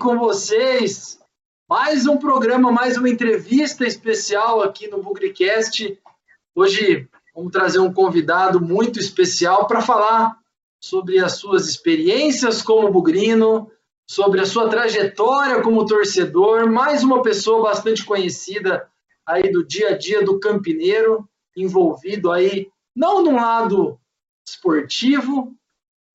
com vocês. Mais um programa, mais uma entrevista especial aqui no Bugricast. Hoje vamos trazer um convidado muito especial para falar sobre as suas experiências como bugrino, sobre a sua trajetória como torcedor, mais uma pessoa bastante conhecida aí do dia a dia do campineiro, envolvido aí não no lado esportivo,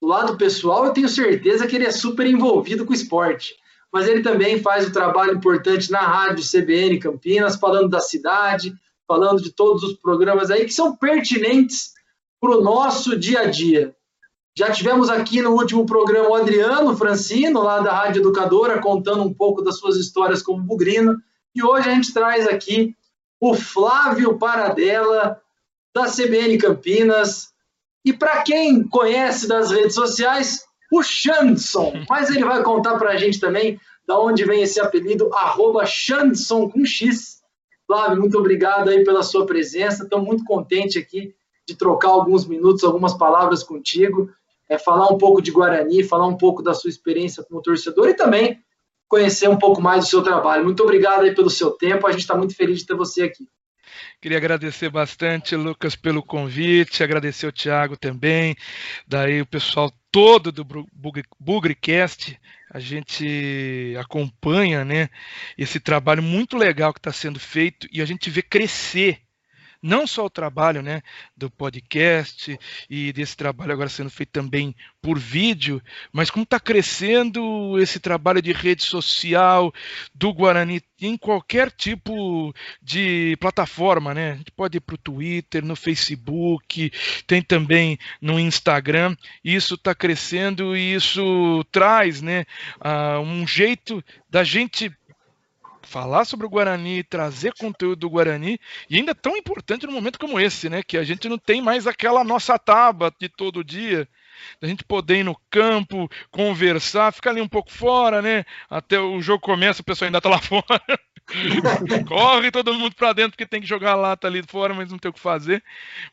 do lado pessoal, eu tenho certeza que ele é super envolvido com o esporte. Mas ele também faz um trabalho importante na rádio CBN Campinas, falando da cidade, falando de todos os programas aí que são pertinentes para o nosso dia a dia. Já tivemos aqui no último programa o Adriano Francino, lá da Rádio Educadora, contando um pouco das suas histórias como bugrino. E hoje a gente traz aqui o Flávio Paradela, da CBN Campinas, e para quem conhece das redes sociais, o Xandson. Mas ele vai contar para a gente também da onde vem esse apelido, arroba Xandson com X. Flávio, muito obrigado aí pela sua presença. Estou muito contente aqui de trocar alguns minutos, algumas palavras contigo, é, falar um pouco de Guarani, falar um pouco da sua experiência como torcedor e também conhecer um pouco mais do seu trabalho. Muito obrigado aí pelo seu tempo. A gente está muito feliz de ter você aqui. Queria agradecer bastante, Lucas, pelo convite, agradecer o Thiago também, daí o pessoal todo do Bugrecast, a gente acompanha né, esse trabalho muito legal que está sendo feito e a gente vê crescer não só o trabalho né, do podcast e desse trabalho agora sendo feito também por vídeo, mas como está crescendo esse trabalho de rede social do Guarani em qualquer tipo de plataforma, né? A gente pode ir para o Twitter, no Facebook, tem também no Instagram. Isso está crescendo e isso traz, né, uh, um jeito da gente falar sobre o Guarani, trazer conteúdo do Guarani, e ainda tão importante num momento como esse, né? Que a gente não tem mais aquela nossa tábua de todo dia, da gente poder ir no campo, conversar, ficar ali um pouco fora, né? Até o jogo começa, o pessoal ainda tá lá fora. Corre todo mundo para dentro porque tem que jogar lá, tá ali fora, mas não tem o que fazer.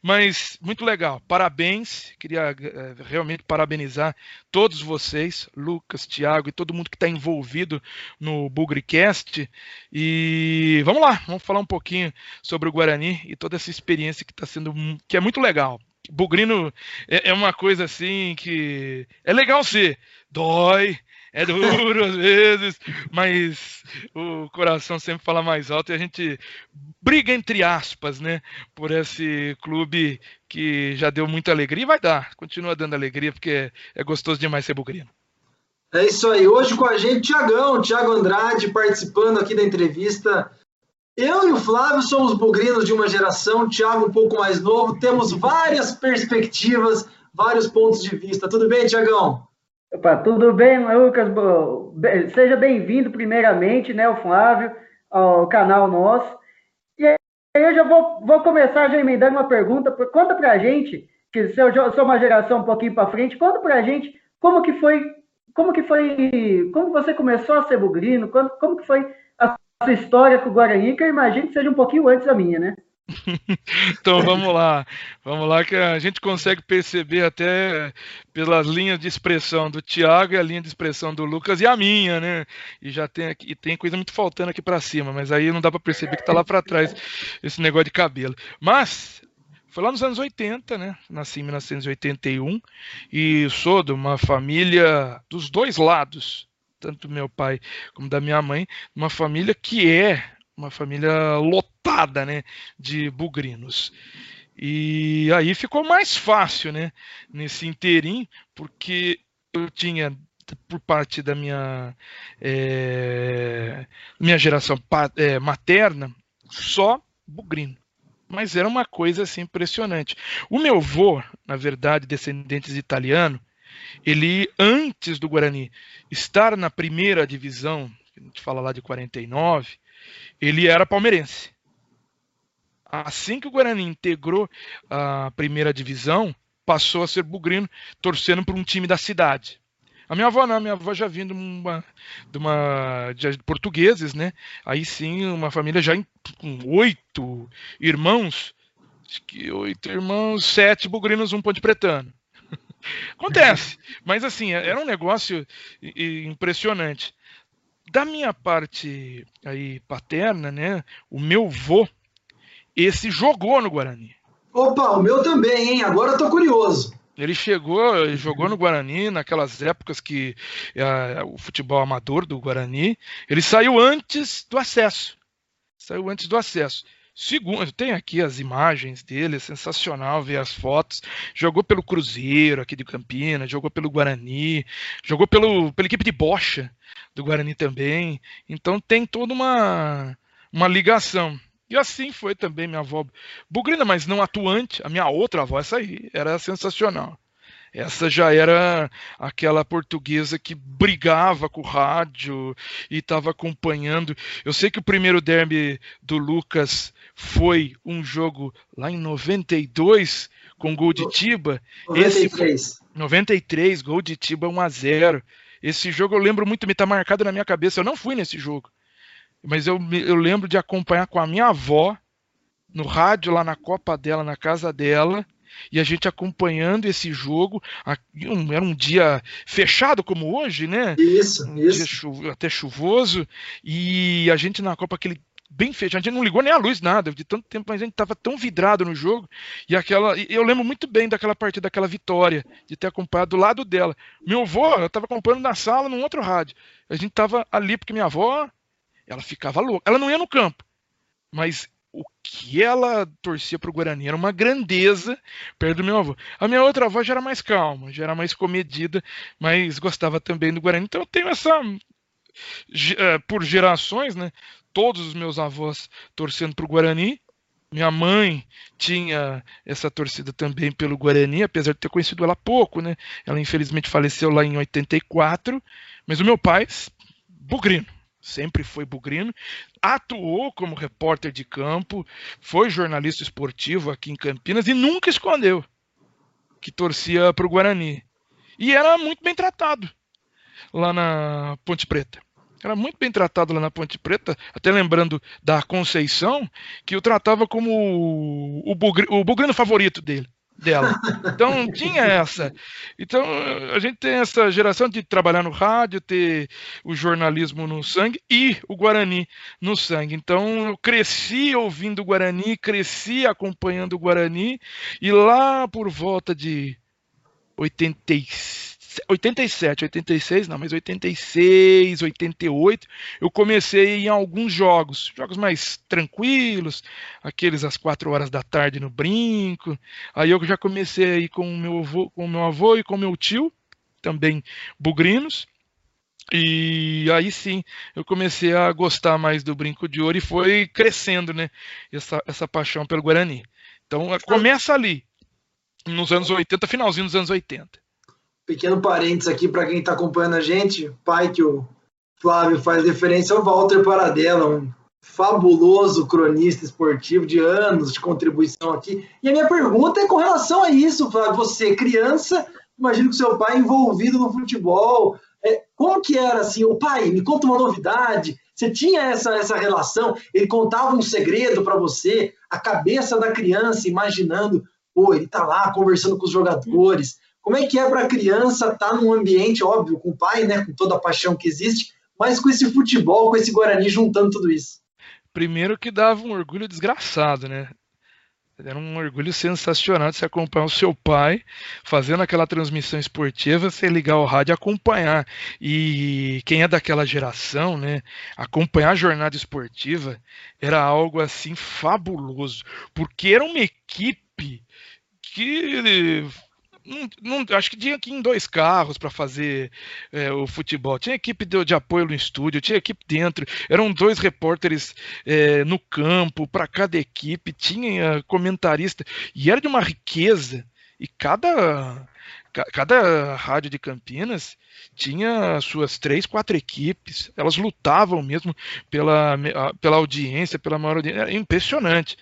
Mas muito legal. Parabéns. Queria é, realmente parabenizar todos vocês, Lucas, Thiago e todo mundo que está envolvido no Bugricast. E vamos lá, vamos falar um pouquinho sobre o Guarani e toda essa experiência que está sendo que é muito legal. Bugrino é, é uma coisa assim que é legal ser, dói, é duro às vezes, mas o coração sempre fala mais alto e a gente briga entre aspas, né, por esse clube que já deu muita alegria e vai dar, continua dando alegria porque é, gostoso demais ser bugrino. É isso aí. Hoje com a gente, Tiagão, Tiago Andrade, participando aqui da entrevista. Eu e o Flávio somos bugrinos de uma geração, Tiago um pouco mais novo, temos várias perspectivas, vários pontos de vista. Tudo bem, Tiagão? Opa, tudo bem, Lucas? Seja bem-vindo, primeiramente, né, o Flávio, ao canal nosso. E aí eu já vou, vou começar já emendando uma pergunta. Conta pra gente, que se eu sou uma geração um pouquinho para frente, conta pra gente como que foi, como que foi, como você começou a ser bugrino, como, como que foi a sua história com o Guarani, que eu imagino que seja um pouquinho antes da minha, né? Então vamos lá, vamos lá que a gente consegue perceber até pelas linhas de expressão do Thiago e a linha de expressão do Lucas e a minha, né? E já tem aqui, tem coisa muito faltando aqui para cima, mas aí não dá para perceber que tá lá para trás esse negócio de cabelo. Mas foi lá nos anos 80, né? Nasci em 1981 e sou de uma família dos dois lados, tanto do meu pai como da minha mãe, uma família que é uma família lotada, né, de bugrinos. E aí ficou mais fácil, né, nesse interim, porque eu tinha por parte da minha é, minha geração é, materna só bugrino mas era uma coisa assim impressionante. O meu avô, na verdade, descendentes de italiano, ele antes do Guarani estar na primeira divisão, a gente fala lá de 49, ele era palmeirense. Assim que o Guarani integrou a primeira divisão, passou a ser bugrino, torcendo por um time da cidade. A minha avó não, minha avó já vindo de uma, de uma de portugueses, né? Aí sim, uma família já com oito irmãos, acho que oito irmãos, sete bugrinos, um ponte pretano. Acontece, mas assim, era um negócio impressionante. Da minha parte aí paterna, né, o meu vô, esse jogou no Guarani. Opa, o meu também, hein? Agora eu tô curioso. Ele chegou, jogou no Guarani naquelas épocas que é, o futebol amador do Guarani. Ele saiu antes do acesso. Saiu antes do acesso. Segundo, tem aqui as imagens dele, é sensacional ver as fotos. Jogou pelo Cruzeiro aqui de Campinas, jogou pelo Guarani, jogou pelo, pela equipe de Bocha do Guarani também. Então tem toda uma, uma ligação. E assim foi também minha avó bugrina, mas não atuante. A minha outra avó, essa aí, era sensacional. Essa já era aquela portuguesa que brigava com o rádio e estava acompanhando. Eu sei que o primeiro derby do Lucas foi um jogo lá em 92 com gol de Tiba. 93. Esse, 93, gol de Tiba 1 a 0. Esse jogo eu lembro muito, me está marcado na minha cabeça. Eu não fui nesse jogo. Mas eu, eu lembro de acompanhar com a minha avó no rádio lá na Copa dela, na casa dela, e a gente acompanhando esse jogo. Era um dia fechado como hoje, né? Isso, um isso. Dia até chuvoso, e a gente na Copa, aquele bem fechado, a gente não ligou nem a luz, nada, de tanto tempo, mas a gente estava tão vidrado no jogo, e aquela, eu lembro muito bem daquela partida, daquela vitória, de ter acompanhado do lado dela. Meu avô, eu estava acompanhando na sala, num outro rádio. A gente estava ali, porque minha avó ela ficava louca. Ela não ia no campo, mas o que ela torcia para o Guarani era uma grandeza perto do meu avô. A minha outra avó já era mais calma, já era mais comedida, mas gostava também do Guarani. Então eu tenho essa. Eh, por gerações, né? Todos os meus avós torcendo para o Guarani. Minha mãe tinha essa torcida também pelo Guarani, apesar de ter conhecido ela pouco, né? Ela infelizmente faleceu lá em 84, mas o meu pai, bugrino, sempre foi bugrino, atuou como repórter de campo, foi jornalista esportivo aqui em Campinas e nunca escondeu que torcia para o Guarani. E era muito bem tratado lá na Ponte Preta. Era muito bem tratado lá na Ponte Preta, até lembrando da Conceição, que o tratava como o, o bugrino favorito dele dela. Então tinha essa. Então a gente tem essa geração de trabalhar no rádio, ter o jornalismo no sangue e o Guarani no sangue. Então eu cresci ouvindo o Guarani, cresci acompanhando o Guarani e lá por volta de 86 87, 86, não, mas 86, 88, eu comecei em alguns jogos, jogos mais tranquilos, aqueles às 4 horas da tarde no brinco. Aí eu já comecei aí com o meu avô, com meu avô e com o meu tio, também bugrinos. E aí sim, eu comecei a gostar mais do brinco de ouro e foi crescendo, né? Essa, essa paixão pelo Guarani. Então começa ali, nos anos 80, finalzinho dos anos 80 pequeno parênteses aqui para quem está acompanhando a gente, pai que o Flávio faz referência ao Walter Paradella, um fabuloso cronista esportivo de anos de contribuição aqui. E a minha pergunta é com relação a isso, Flávio, você criança, imagino que seu pai envolvido no futebol, é, como que era assim, o pai, me conta uma novidade, você tinha essa, essa relação, ele contava um segredo para você, a cabeça da criança imaginando, pô, ele tá lá conversando com os jogadores, como é que é para a criança estar tá num ambiente, óbvio, com o pai, né, com toda a paixão que existe, mas com esse futebol, com esse Guarani juntando tudo isso? Primeiro que dava um orgulho desgraçado, né? Era um orgulho sensacional de você acompanhar o seu pai fazendo aquela transmissão esportiva, você ligar o rádio e acompanhar. E quem é daquela geração, né, acompanhar a jornada esportiva era algo assim fabuloso, porque era uma equipe que não, acho que tinha aqui em dois carros para fazer é, o futebol. Tinha equipe de, de, apoio no estúdio, tinha equipe dentro. Eram dois repórteres é, no campo para cada equipe, tinha comentarista e era de uma riqueza. E cada cada rádio de Campinas tinha suas três, quatro equipes. Elas lutavam mesmo pela, pela audiência, pela maior audiência. Era impressionante.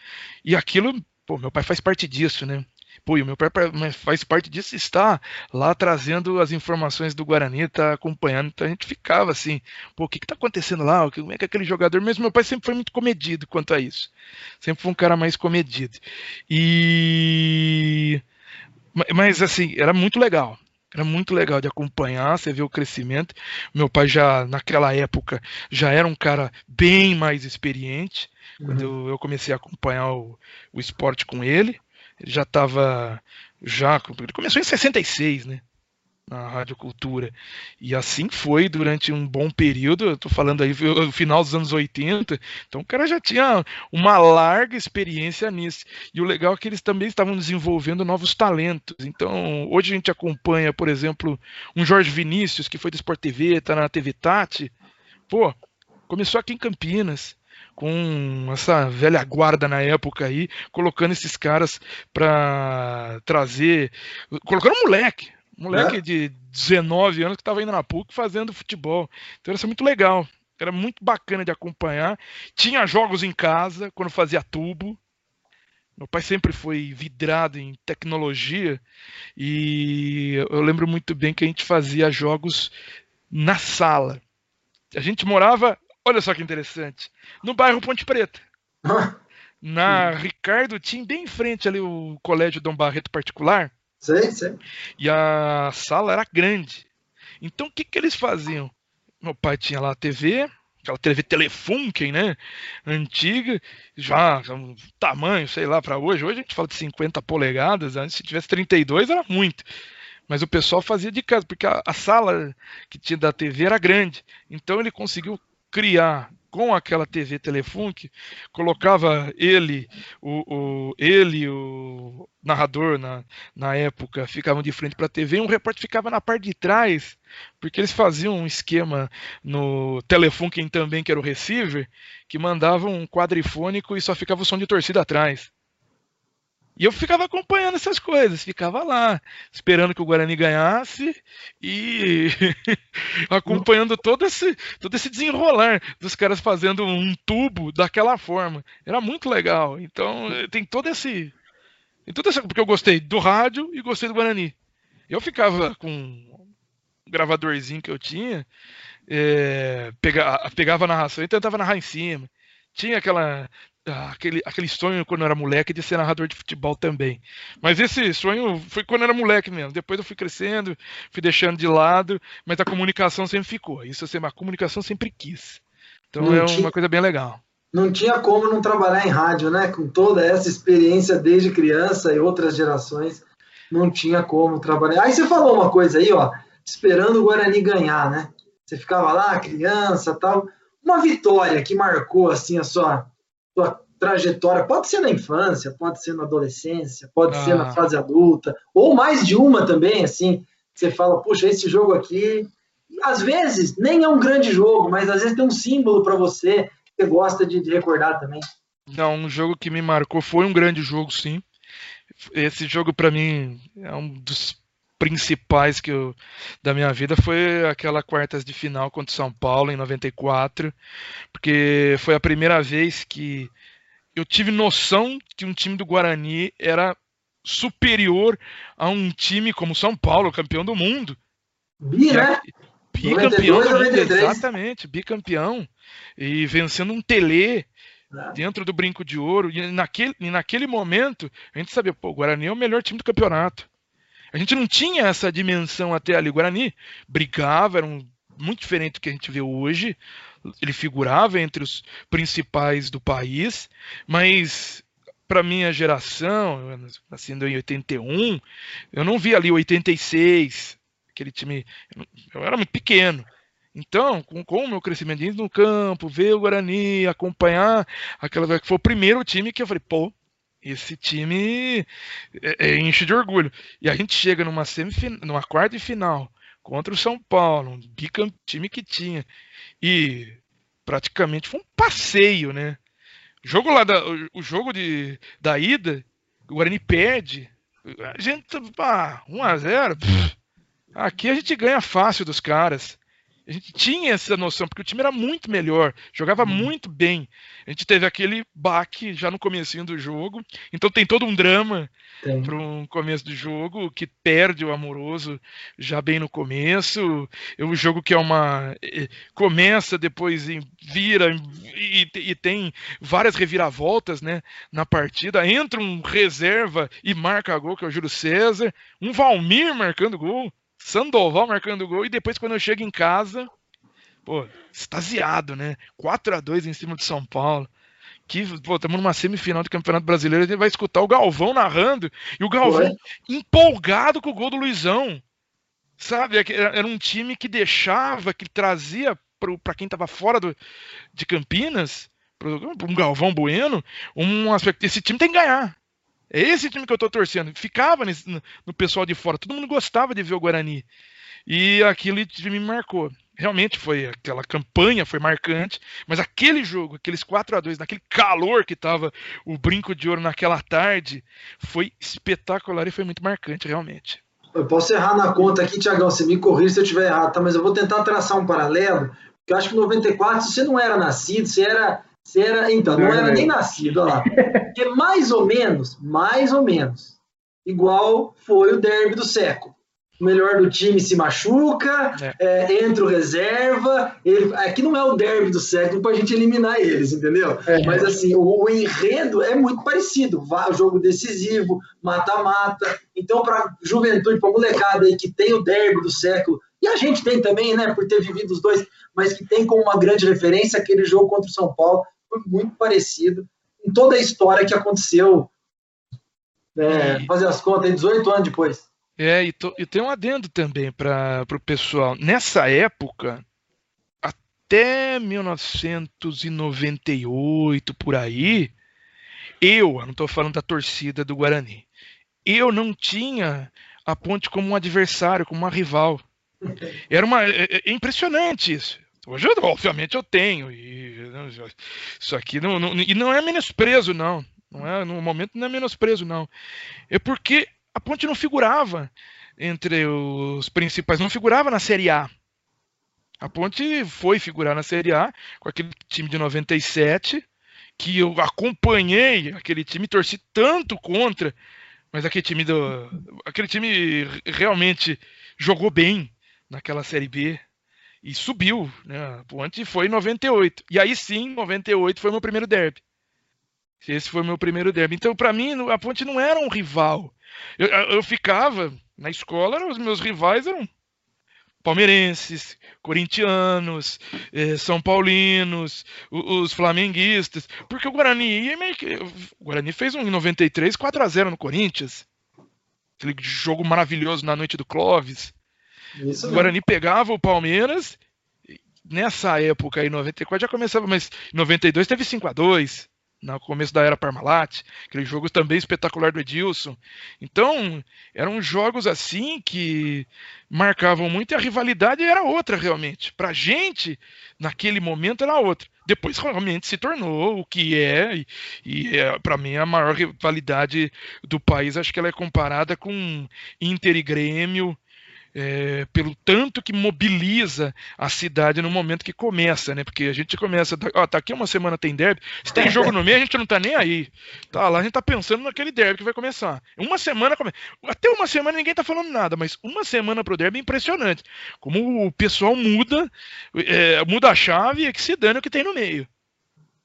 E aquilo, pô, meu pai faz parte disso, né? Pô, e o meu pai faz parte disso, está lá trazendo as informações do Guarani, está acompanhando, então a gente ficava assim, pô, o que está acontecendo lá? Como é que aquele jogador? Mesmo meu pai sempre foi muito comedido quanto a isso. Sempre foi um cara mais comedido. E. Mas assim, era muito legal. Era muito legal de acompanhar, você vê o crescimento. Meu pai já, naquela época, já era um cara bem mais experiente. Uhum. Quando eu, eu, comecei a acompanhar o, o esporte com ele, ele já estava já ele começou em 66, né? na Rádio Cultura. E assim foi durante um bom período, eu tô falando aí no final dos anos 80, então o cara já tinha uma larga experiência nisso. E o legal é que eles também estavam desenvolvendo novos talentos. Então, hoje a gente acompanha, por exemplo, um Jorge Vinícius, que foi do Sport TV, tá na TV Tati. Pô, começou aqui em Campinas com essa velha guarda na época aí, colocando esses caras para trazer, colocando um moleque, Moleque é. de 19 anos que estava indo na PUC fazendo futebol. Então isso é muito legal. Era muito bacana de acompanhar. Tinha jogos em casa quando fazia tubo. Meu pai sempre foi vidrado em tecnologia e eu lembro muito bem que a gente fazia jogos na sala. A gente morava, olha só que interessante, no bairro Ponte Preta. na Ricardo tinha bem em frente ali o colégio Dom Barreto particular. Sei, sei. E a sala era grande. Então o que, que eles faziam? Meu pai tinha lá a TV, aquela TV Telefunken, né? Antiga, já um tamanho, sei lá, para hoje. Hoje a gente fala de 50 polegadas, antes se tivesse 32 era muito. Mas o pessoal fazia de casa, porque a, a sala que tinha da TV era grande. Então ele conseguiu criar com aquela TV Telefunk, colocava ele, o, o, ele, o narrador na, na época, ficavam de frente para a TV e um repórter ficava na parte de trás, porque eles faziam um esquema no Telefunken também, que era o receiver, que mandava um quadrifônico e só ficava o som de torcida atrás. E eu ficava acompanhando essas coisas, ficava lá, esperando que o Guarani ganhasse e acompanhando todo esse, todo esse desenrolar dos caras fazendo um tubo daquela forma. Era muito legal. Então, tem todo esse. Tem todo esse porque eu gostei do rádio e gostei do Guarani. Eu ficava com um gravadorzinho que eu tinha, é, pegava, pegava a narração e tentava narrar em cima. Tinha aquela aquele, aquele sonho quando eu era moleque de ser narrador de futebol também. Mas esse sonho foi quando eu era moleque mesmo. Depois eu fui crescendo, fui deixando de lado, mas a comunicação sempre ficou. Isso assim, a comunicação sempre quis. Então não é tinha, uma coisa bem legal. Não tinha como não trabalhar em rádio, né? Com toda essa experiência desde criança e outras gerações, não tinha como trabalhar. Aí você falou uma coisa aí, ó, esperando o Guarani ganhar, né? Você ficava lá, criança, tal. Uma vitória que marcou assim a sua sua trajetória, pode ser na infância, pode ser na adolescência, pode ah. ser na ah. fase adulta, ou mais de uma também, assim, você fala, puxa, esse jogo aqui, às vezes nem é um grande jogo, mas às vezes tem um símbolo para você que você gosta de, de recordar também. Não, um jogo que me marcou foi um grande jogo, sim. Esse jogo para mim é um dos principais que eu, da minha vida foi aquela quartas de final contra o São Paulo em 94, porque foi a primeira vez que eu tive noção que um time do Guarani era superior a um time como São Paulo, campeão do mundo. Bi, né? Bicampeão do mundo, exatamente, bicampeão. E vencendo um Tele é. dentro do brinco de ouro. E naquele, e naquele momento, a gente sabia, pô, o Guarani é o melhor time do campeonato. A gente não tinha essa dimensão até ali. O Guarani brigava, era um, muito diferente do que a gente vê hoje. Ele figurava entre os principais do país, mas para minha geração, nascendo em 81, eu não vi ali 86, aquele time. Eu era muito pequeno. Então, com, com o meu crescimento no campo, ver o Guarani, acompanhar aquela que foi o primeiro time que eu falei, pô, esse time é, é, enche de orgulho. E a gente chega numa semifinal, numa quarta final contra o São Paulo, um bicam, time que tinha. E praticamente foi um passeio, né? O jogo lá da, o, jogo de, da ida, o Guarani perde. A gente, ah, 1 a 0 Aqui a gente ganha fácil dos caras. A gente tinha essa noção, porque o time era muito melhor, jogava uhum. muito bem. A gente teve aquele baque já no começo do jogo, então tem todo um drama para um começo do jogo, que perde o amoroso já bem no começo. É um jogo que é uma. começa, depois vira e, e tem várias reviravoltas né, na partida. Entra um reserva e marca gol, que é o Júlio César. Um Valmir marcando gol. Sandoval marcando gol, e depois quando eu chego em casa, pô, extasiado, né? 4 a 2 em cima de São Paulo. Que, pô, estamos numa semifinal do Campeonato Brasileiro, a gente vai escutar o Galvão narrando, e o Galvão empolgado com o gol do Luizão. Sabe, é era um time que deixava, que trazia para quem estava fora do, de Campinas, para um Galvão Bueno, um aspecto. Esse time tem que ganhar. É esse time que eu estou torcendo. Ficava nesse, no, pessoal de fora. Todo mundo gostava de ver o Guarani. E aquilo me marcou. Realmente foi aquela campanha foi marcante, mas aquele jogo, aqueles 4 a 2 naquele calor que estava o brinco de ouro naquela tarde, foi espetacular e foi muito marcante, realmente. Eu posso errar na conta aqui, Tiagão, você me corrige se eu estiver errado, tá? Mas eu vou tentar traçar um paralelo, porque eu acho que em 94 você não era nascido, você era. Você era então, não era nem nascido, olha lá. Porque mais ou menos, mais ou menos, igual foi o derby do século o melhor do time se machuca, é. É, entra o reserva. Ele, aqui não é o derby do século para a gente eliminar eles, entendeu? É. Mas assim, o, o, enredo é muito parecido. O jogo decisivo, mata-mata. Então, para juventude, para molecada aí que tem o derby do século, e a gente tem também, né, por ter vivido os dois, mas que tem como uma grande referência aquele jogo contra o São Paulo, foi muito parecido em toda a história que aconteceu. É, fazer as contas, 18 anos depois. É, e, to, e tem um adendo também para o pessoal. Nessa época, até 1998, por aí, eu, não estou falando da torcida do Guarani, eu não tinha a Ponte como um adversário, como uma rival. Era uma, é, é, é impressionante isso. Hoje, obviamente, eu tenho. E, isso aqui não, não, e não é menosprezo, não. não é, no momento não é menosprezo, não. É porque a Ponte não figurava entre os principais, não figurava na Série A. A Ponte foi figurar na Série A com aquele time de 97, que eu acompanhei aquele time, torci tanto contra, mas aquele time do, aquele time realmente jogou bem naquela Série B e subiu, né? A Ponte foi em 98. E aí sim, 98 foi meu primeiro derby. Esse foi meu primeiro derby. Então, para mim, a Ponte não era um rival. Eu, eu ficava na escola, os meus rivais eram palmeirenses, corintianos, eh, são paulinos, os, os, flamenguistas, porque o Guarani meio que, o Guarani fez um em 93 4 a 0 no Corinthians. Aquele jogo maravilhoso na noite do Clóvis. Isso o Guarani pegava o Palmeiras nessa época aí 94 já começava, mas em 92 teve 5 a 2 no começo da era Parmalat, aquele jogo também espetacular do Edilson. Então, eram jogos assim que marcavam muito e a rivalidade era outra realmente. Pra gente, naquele momento era outra. Depois realmente se tornou o que é e, e é, para mim a maior rivalidade do país, acho que ela é comparada com Inter e Grêmio é, pelo tanto que mobiliza a cidade no momento que começa, né? Porque a gente começa, ó, tá aqui uma semana tem derby, se tem jogo no meio a gente não tá nem aí. Tá lá a gente tá pensando naquele derby que vai começar. Uma semana, até uma semana ninguém tá falando nada, mas uma semana pro derby é impressionante. Como o pessoal muda, é, muda a chave e que se dane o que tem no meio.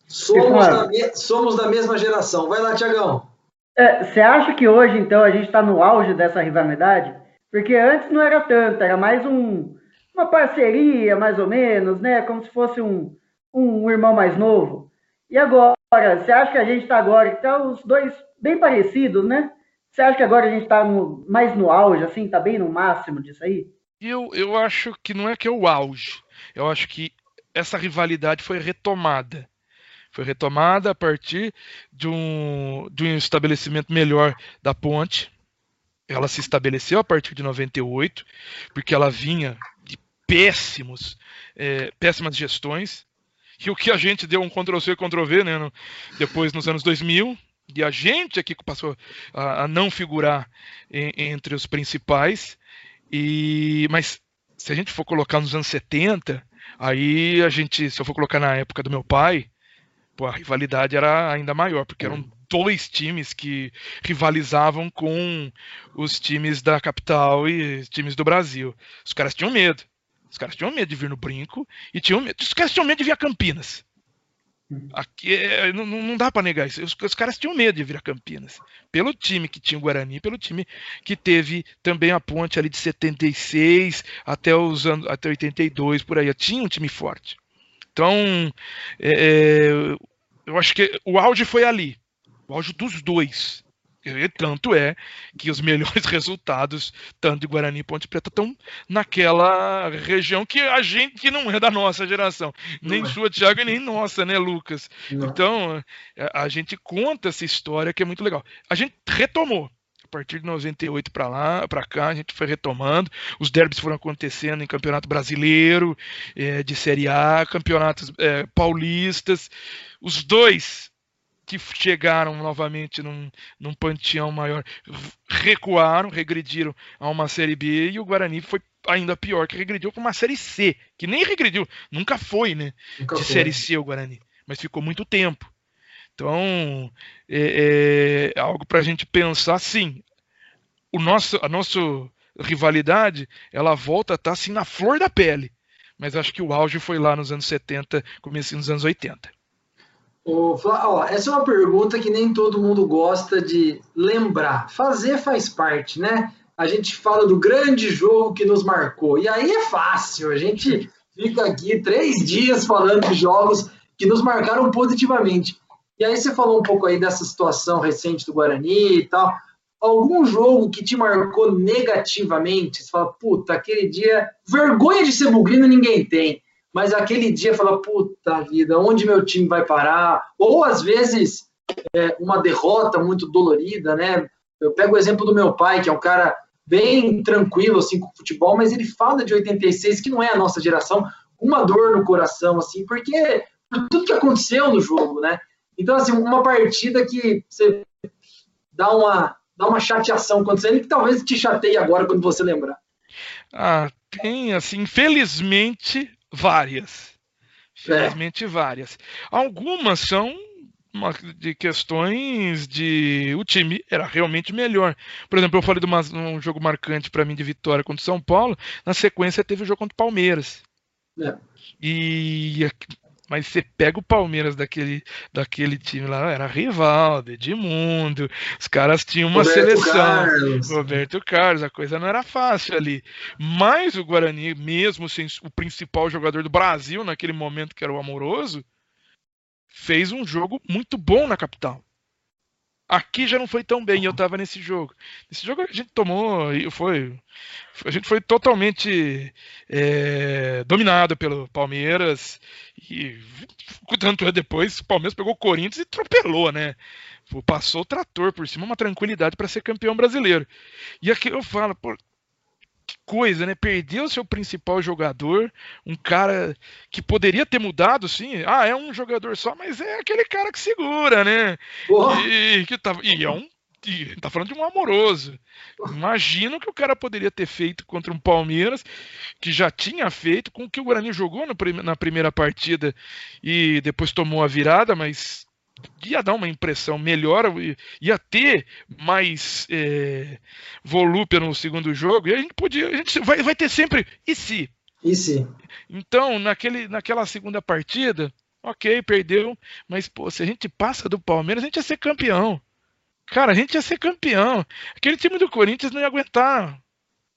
Somos da, me... somos da mesma geração. Vai lá, Tiagão. Você é, acha que hoje, então, a gente está no auge dessa rivalidade? Porque antes não era tanto, era mais um, uma parceria, mais ou menos, né? Como se fosse um, um irmão mais novo. E agora, você acha que a gente está agora, tá os dois bem parecidos, né? Você acha que agora a gente está mais no auge, assim, está bem no máximo disso aí? Eu, eu acho que não é que é o auge. Eu acho que essa rivalidade foi retomada. Foi retomada a partir de um, de um estabelecimento melhor da ponte, ela se estabeleceu a partir de 98, porque ela vinha de péssimos, é, péssimas gestões, e o que a gente deu um Ctrl-C, Ctrl-V, né, no, depois nos anos 2000, e a gente aqui passou a, a não figurar em, entre os principais, e mas se a gente for colocar nos anos 70, aí a gente, se eu for colocar na época do meu pai, pô, a rivalidade era ainda maior, porque eram dois times que rivalizavam com os times da capital e times do Brasil. Os caras tinham medo. Os caras tinham medo de vir no brinco e tinham medo. Os caras tinham medo de vir a Campinas. Aqui é, não, não dá para negar isso. Os, os, caras tinham medo de vir a Campinas. Pelo time que tinha o Guarani, pelo time que teve também a ponte ali de 76 até os anos até 82 por aí. Tinha um time forte. Então, é, é, eu acho que o auge foi ali. O auge dos dois. E tanto é que os melhores resultados, tanto de Guarani e Ponte Preta, estão naquela região que a gente que não é da nossa geração. Não nem é. sua, Thiago, e nem nossa, né, Lucas? Não. Então, a gente conta essa história que é muito legal. A gente retomou. A partir de 98 para lá, para cá, a gente foi retomando. Os derbys foram acontecendo em campeonato brasileiro, é, de Série A, campeonatos é, paulistas. Os dois que chegaram novamente num, num panteão maior recuaram, regrediram a uma Série B e o Guarani foi ainda pior, que regrediu para uma Série C, que nem regrediu, nunca foi, né? Nunca de foi. Série C o Guarani, mas ficou muito tempo. Então, é, é algo para a gente pensar, sim. O nosso, a nossa rivalidade, ela volta a estar tá, assim na flor da pele. Mas acho que o auge foi lá nos anos 70, começo nos anos 80. Ô, ó, essa é uma pergunta que nem todo mundo gosta de lembrar. Fazer faz parte, né? A gente fala do grande jogo que nos marcou. E aí é fácil. A gente fica aqui três dias falando de jogos que nos marcaram positivamente. E aí você falou um pouco aí dessa situação recente do Guarani e tal. Algum jogo que te marcou negativamente? Você fala, puta, aquele dia. Vergonha de ser bugrino ninguém tem mas aquele dia fala, puta vida, onde meu time vai parar? Ou às vezes é, uma derrota muito dolorida, né? Eu pego o exemplo do meu pai, que é um cara bem tranquilo assim com o futebol, mas ele fala de 86, que não é a nossa geração, uma dor no coração, assim, porque por tudo que aconteceu no jogo, né? Então, assim, uma partida que você dá uma, dá uma chateação acontecendo e que talvez te chateie agora quando você lembrar. Ah, tem, assim, infelizmente, Várias. Felizmente é. várias. Algumas são de questões de o time era realmente melhor. Por exemplo, eu falei de uma, um jogo marcante para mim de vitória contra o São Paulo. Na sequência teve o jogo contra o Palmeiras. É. E mas você pega o Palmeiras daquele, daquele time lá, era rival, Edmundo, os caras tinham uma Roberto seleção. Carlos. Roberto Carlos, a coisa não era fácil ali. Mas o Guarani, mesmo sem o principal jogador do Brasil naquele momento, que era o Amoroso, fez um jogo muito bom na capital. Aqui já não foi tão bem, eu estava nesse jogo. Nesse jogo a gente tomou, foi, a gente foi totalmente é, dominado pelo Palmeiras e tanto é depois, o Palmeiras pegou o Corinthians e atropelou, né? Passou o trator por cima, uma tranquilidade para ser campeão brasileiro. E aqui eu falo, pô, que coisa, né? Perdeu o seu principal jogador, um cara que poderia ter mudado, sim. Ah, é um jogador só, mas é aquele cara que segura, né? E, que tá, e é um. E tá falando de um amoroso. Imagina o que o cara poderia ter feito contra um Palmeiras, que já tinha feito, com o que o Guarani jogou no, na primeira partida e depois tomou a virada, mas ia dar uma impressão melhor, ia ter mais é, volúpia no segundo jogo, e a gente podia, a gente vai, vai ter sempre e se? E se? Então, naquele, naquela segunda partida, ok, perdeu, mas pô, se a gente passa do Palmeiras, a gente ia ser campeão. Cara, a gente ia ser campeão. Aquele time do Corinthians não ia aguentar.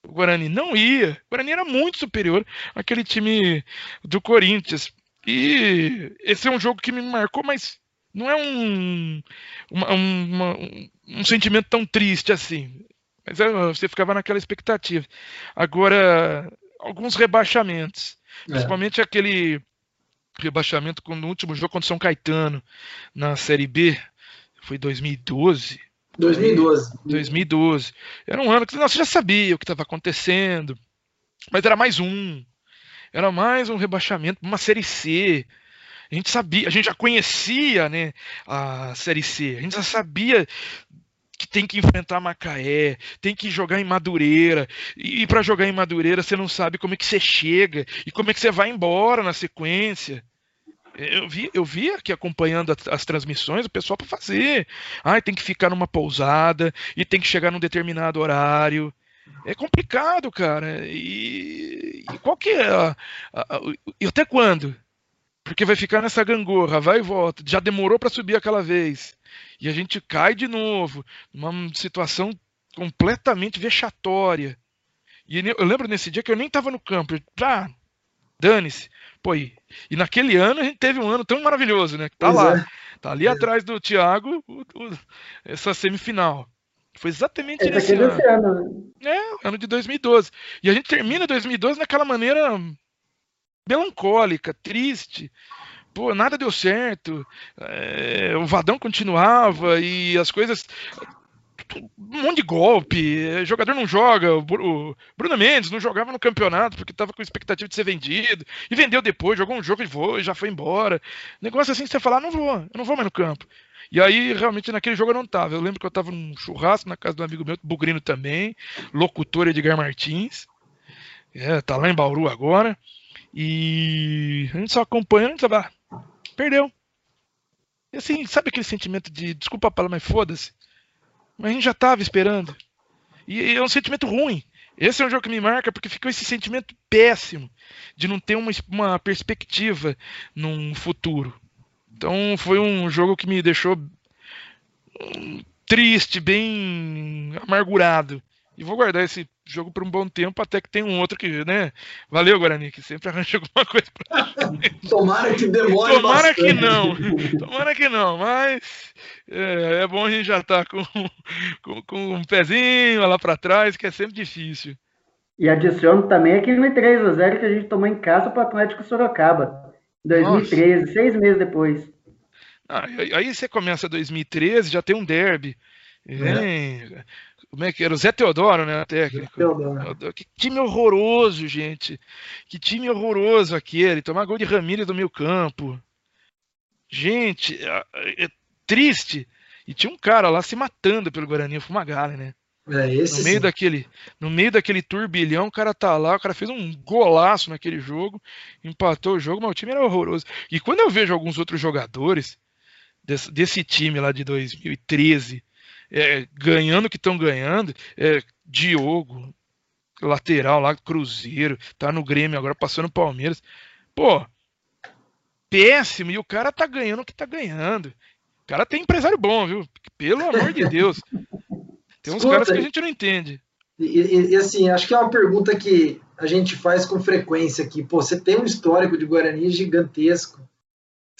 O Guarani não ia. O Guarani era muito superior àquele time do Corinthians. E esse é um jogo que me marcou, mas não é um, uma, uma, um sentimento tão triste assim. Mas é, você ficava naquela expectativa. Agora, alguns rebaixamentos. É. Principalmente aquele rebaixamento no último jogo contra São Caetano, na Série B. Foi 2012. 2012. 2012. Era um ano que você já sabia o que estava acontecendo. Mas era mais um. Era mais um rebaixamento, uma Série C. A gente sabia, a gente já conhecia né, a Série C, a gente já sabia que tem que enfrentar Macaé, tem que jogar em Madureira. E, e para jogar em Madureira você não sabe como é que você chega e como é que você vai embora na sequência. Eu vi, eu vi aqui acompanhando as, transmissões, o pessoal para fazer. Ah, tem que ficar numa pousada e tem que chegar num determinado horário. É complicado, cara. E, e qual que é? A, a, a, e até quando? Porque vai ficar nessa gangorra, vai e volta. Já demorou para subir aquela vez. E a gente cai de novo, numa situação completamente vexatória. E eu lembro nesse dia que eu nem estava no campo. Ah, dane-se. Pô, e, e, naquele ano a gente teve um ano tão maravilhoso, né? Que tá pois lá. É. Tá ali é. atrás do Thiago o, o, essa semifinal. Foi exatamente Esse nesse ano. ano. Né? É, ano de 2012. E a gente termina 2012 naquela maneira melancólica, triste. Pô, nada deu certo. É, o Vadão continuava e as coisas um monte de golpe, jogador não joga, o Bruno Mendes não jogava no campeonato porque estava com expectativa de ser vendido, e vendeu depois, jogou um jogo e foi, já foi embora. Negócio assim, você falar, não vou, eu não vou mais no campo. E aí, realmente, naquele jogo eu não tava. Eu lembro que eu tava num churrasco na casa de um amigo meu, Bugrino também, locutor Edgar Martins. É, tá lá em Bauru agora. E a gente só acompanhando, a gente ah, perdeu. E assim, sabe aquele sentimento de, desculpa a palavra, mas foda-se? Mas a gente já estava esperando. E é um sentimento ruim. Esse é um jogo que me marca porque ficou esse sentimento péssimo de não ter uma, uma perspectiva num futuro. Então foi um jogo que me deixou hum, triste, bem amargurado. E vou guardar esse jogo por um bom tempo até que tem um outro que, né? Valeu, Guarani, que sempre arranja alguma coisa pra Tomara que demore Tomara bastante. que não. Tomara que não, mas é, é bom a gente já estar tá com, com, com, um pezinho lá para trás, que é sempre difícil. E adiciono também aquele 3x0 que a gente tomou em casa para o Atlético Sorocaba, em 2013, Nossa. seis meses depois. Ah, aí você começa 2013, já tem um derby. É. Como é que era? O Zé Teodoro, né? Técnico. Teodoro. Que time horroroso, gente. Que time horroroso aquele. Tomar gol de Ramírez do meio campo. Gente, é, é triste. E tinha um cara lá se matando pelo Guarani, o Fumagalli, né? É, esse no meio sim. daquele, no meio daquele turbilhão, o cara tá lá, o cara fez um golaço naquele jogo, empatou o jogo, mas o time era horroroso. E quando eu vejo alguns outros jogadores desse, desse time lá de 2013 é, ganhando que estão ganhando, é, Diogo, lateral lá, Cruzeiro, tá no Grêmio agora, passando o Palmeiras. Pô, péssimo, e o cara tá ganhando o que tá ganhando. O cara tem empresário bom, viu? Pelo amor de Deus. Tem uns Escuta, caras que a gente não entende. E, e, e, assim, acho que é uma pergunta que a gente faz com frequência aqui. Pô, você tem um histórico de Guarani gigantesco,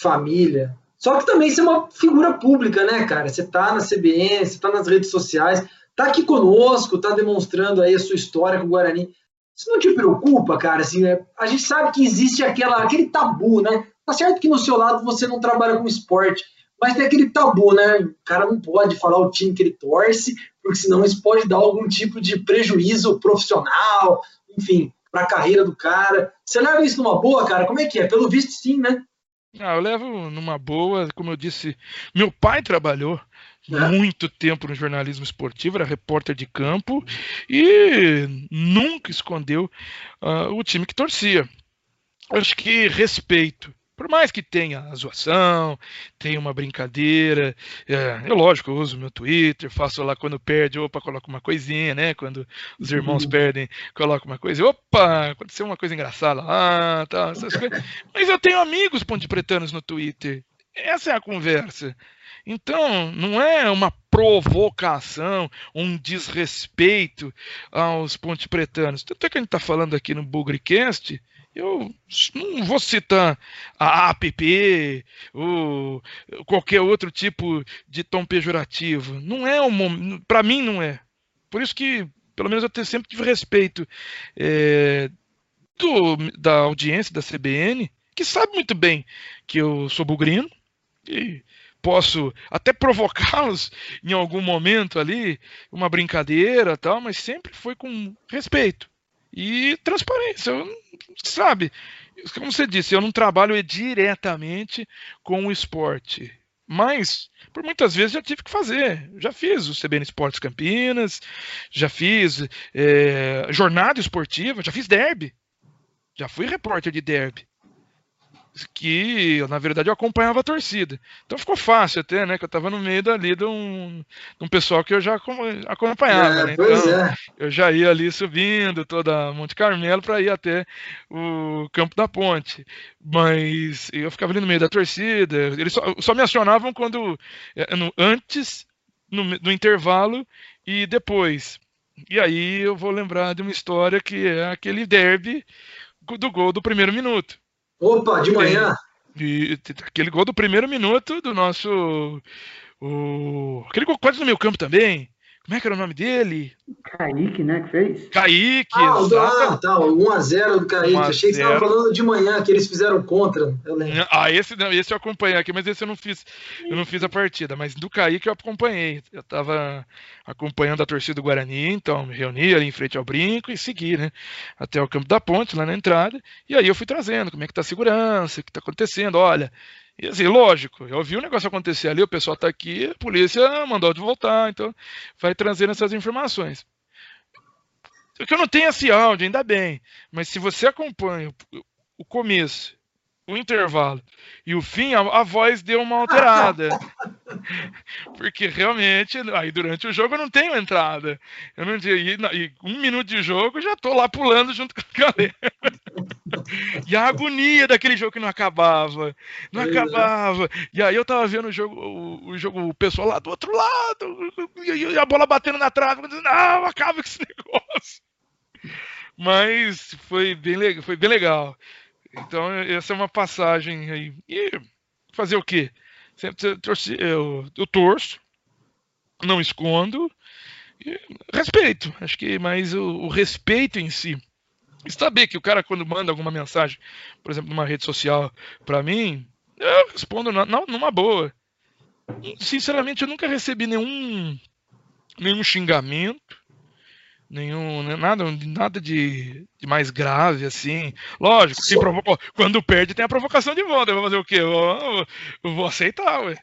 família, só que também você é uma figura pública, né, cara? Você tá na CBN, você tá nas redes sociais, tá aqui conosco, tá demonstrando aí a sua história com o Guarani. Isso não te preocupa, cara? Assim, né? A gente sabe que existe aquela, aquele tabu, né? Tá certo que no seu lado você não trabalha com esporte, mas tem aquele tabu, né? O cara não pode falar o time que ele torce, porque senão isso pode dar algum tipo de prejuízo profissional, enfim, para a carreira do cara. Você leva isso numa boa, cara? Como é que é? Pelo visto, sim, né? Ah, eu levo numa boa, como eu disse, meu pai trabalhou muito tempo no jornalismo esportivo, era repórter de campo e nunca escondeu uh, o time que torcia. Acho que respeito por mais que tenha a zoação, tenha uma brincadeira, é, eu lógico, eu uso meu Twitter, faço lá quando perde, opa, coloco uma coisinha, né? Quando os irmãos uhum. perdem, coloco uma coisa, opa, aconteceu uma coisa engraçada lá, tal, essas coisas. Mas eu tenho amigos ponte-pretanos no Twitter. Essa é a conversa. Então, não é uma provocação, um desrespeito aos ponte-pretanos. Tanto é que a gente está falando aqui no Bugrecast eu não vou citar a app ou qualquer outro tipo de tom pejorativo. Não é um para mim não é. Por isso que pelo menos eu sempre tive respeito é, do, da audiência da CBN, que sabe muito bem que eu sou bugrino e posso até provocá-los em algum momento ali, uma brincadeira tal, mas sempre foi com respeito e transparência. Sabe, como você disse, eu não trabalho diretamente com o esporte. Mas, por muitas vezes, já tive que fazer. Já fiz o CBN Esportes Campinas, já fiz é, jornada esportiva, já fiz derby. Já fui repórter de derby. Que na verdade eu acompanhava a torcida. Então ficou fácil até, né? Que eu estava no meio dali de um, de um pessoal que eu já acompanhava. É, né? Então é. eu já ia ali subindo toda Monte Carmelo para ir até o Campo da Ponte. Mas eu ficava ali no meio da torcida. Eles só, só me acionavam quando é, no, antes, no, no intervalo e depois. E aí eu vou lembrar de uma história que é aquele derby do gol do primeiro minuto. Opa, de manhã. E, aquele gol do primeiro minuto do nosso. O, aquele gol quase no meio campo também. Como é que era o nome dele? Kaique, né, que fez? Kaique, ah, exato. Ah, tá, 1x0 do Kaique. Achei que você estava falando de manhã, que eles fizeram contra. Eu lembro. Ah, esse, esse eu acompanhei aqui, mas esse eu não fiz. Eu não fiz a partida. Mas do Kaique eu acompanhei. Eu estava acompanhando a torcida do Guarani, então me reuni ali em frente ao brinco e segui, né? Até o campo da ponte, lá na entrada. E aí eu fui trazendo como é que tá a segurança, o que está acontecendo. Olha, e assim, lógico, eu vi o negócio acontecer ali, o pessoal está aqui, a polícia mandou de voltar, então vai trazendo essas informações. Que eu não tenho esse áudio, ainda bem, mas se você acompanha o começo o intervalo e o fim, a, a voz deu uma alterada. Porque realmente, aí durante o jogo eu não tenho entrada. Eu não e, e um minuto de jogo já tô lá pulando junto com a galera. e a agonia daquele jogo que não acabava. Não é. acabava. E aí eu tava vendo o jogo, o, o, jogo, o pessoal lá do outro lado, e, a bola batendo na trave, dizendo, não, acaba com esse negócio. Mas foi bem, foi bem legal. Então, essa é uma passagem aí. E fazer o quê? Sempre torci, eu, eu torço, não escondo, respeito. Acho que mais o, o, respeito em si. E saber que o cara, quando manda alguma mensagem, por exemplo, numa rede social para mim, eu respondo na, numa boa. Sinceramente, eu nunca recebi nenhum, nenhum xingamento nenhum né, nada nada de, de, mais grave assim. Lógico se provoca, quando perde tem a provocação de volta. Eu vou fazer o quê? Eu, eu, eu vou aceitar ué.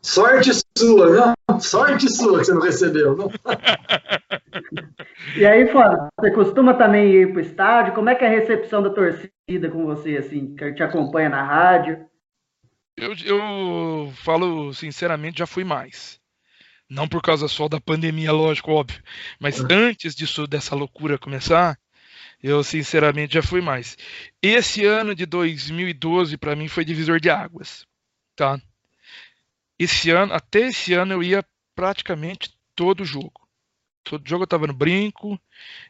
sorte sua não sorte sua que você não recebeu não? e aí Flávio você costuma também ir para o estádio? Como é que é a recepção da torcida com você assim que te acompanha na rádio? Eu, eu falo sinceramente já fui mais não por causa só da pandemia, lógico, óbvio. Mas uhum. antes disso, dessa loucura começar, eu sinceramente já fui mais. Esse ano de 2012 para mim foi divisor de águas, tá? Esse ano, até esse ano eu ia praticamente todo jogo. Todo jogo eu tava no brinco.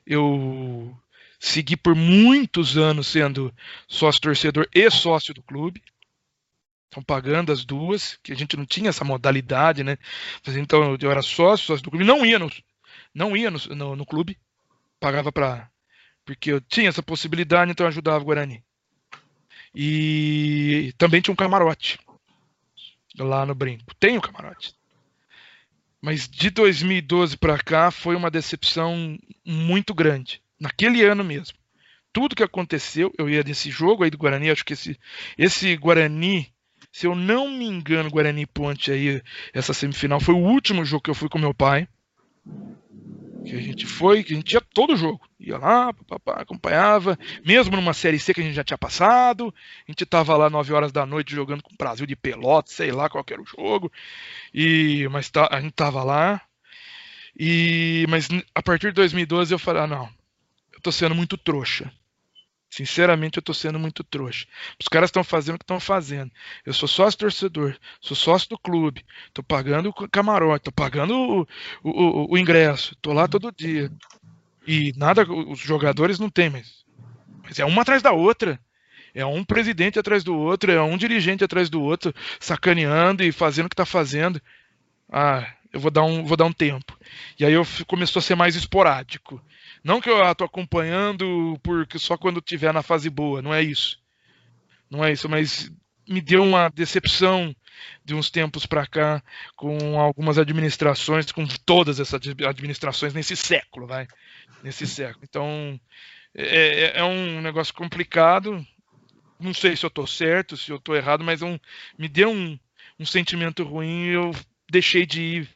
Eu segui por muitos anos sendo sócio torcedor e sócio do clube. Estão pagando as duas, que a gente não tinha essa modalidade, né? Então eu era sócio, sócio do clube, não ia no, não ia no, no, no clube, pagava para porque eu tinha essa possibilidade, então eu ajudava o Guarani. E também tinha um camarote lá no Brinco. Tem o um camarote. Mas de 2012 para cá foi uma decepção muito grande. Naquele ano mesmo. Tudo que aconteceu, eu ia nesse jogo aí do Guarani, acho que esse, esse Guarani se eu não me engano, Guarani Ponte aí, essa semifinal foi o último jogo que eu fui com meu pai. Que a gente foi, que a gente ia todo jogo. Ia lá, papapá, acompanhava. Mesmo numa série C que a gente já tinha passado. A gente tava lá 9 horas da noite jogando com o Brasil de Pelotas, sei lá qual era o jogo. E, mas tá, a gente tava lá. E, mas a partir de 2012 eu falei, ah, não, eu tô sendo muito trouxa. Sinceramente, eu tô sendo muito trouxa. Os caras estão fazendo o que estão fazendo. Eu sou sócio torcedor, sou sócio do clube, tô pagando o camarote, tô pagando o, o, o, ingresso, tô lá todo dia. E nada, os jogadores não tem, mas, mas é uma atrás da outra. É um presidente atrás do outro, é um dirigente atrás do outro, sacaneando e fazendo o que tá fazendo. Ah, eu vou dar um, vou dar um tempo. E aí eu começou a ser mais esporádico. Não que eu estou acompanhando porque só quando tiver na fase boa, não é isso. Não é isso, mas me deu uma decepção de uns tempos para cá com algumas administrações, com todas essas administrações nesse século, vai, nesse século. Então é, é, é um negócio complicado. Não sei se eu estou certo, se eu estou errado, mas é um, me deu um, um sentimento ruim. Eu deixei de ir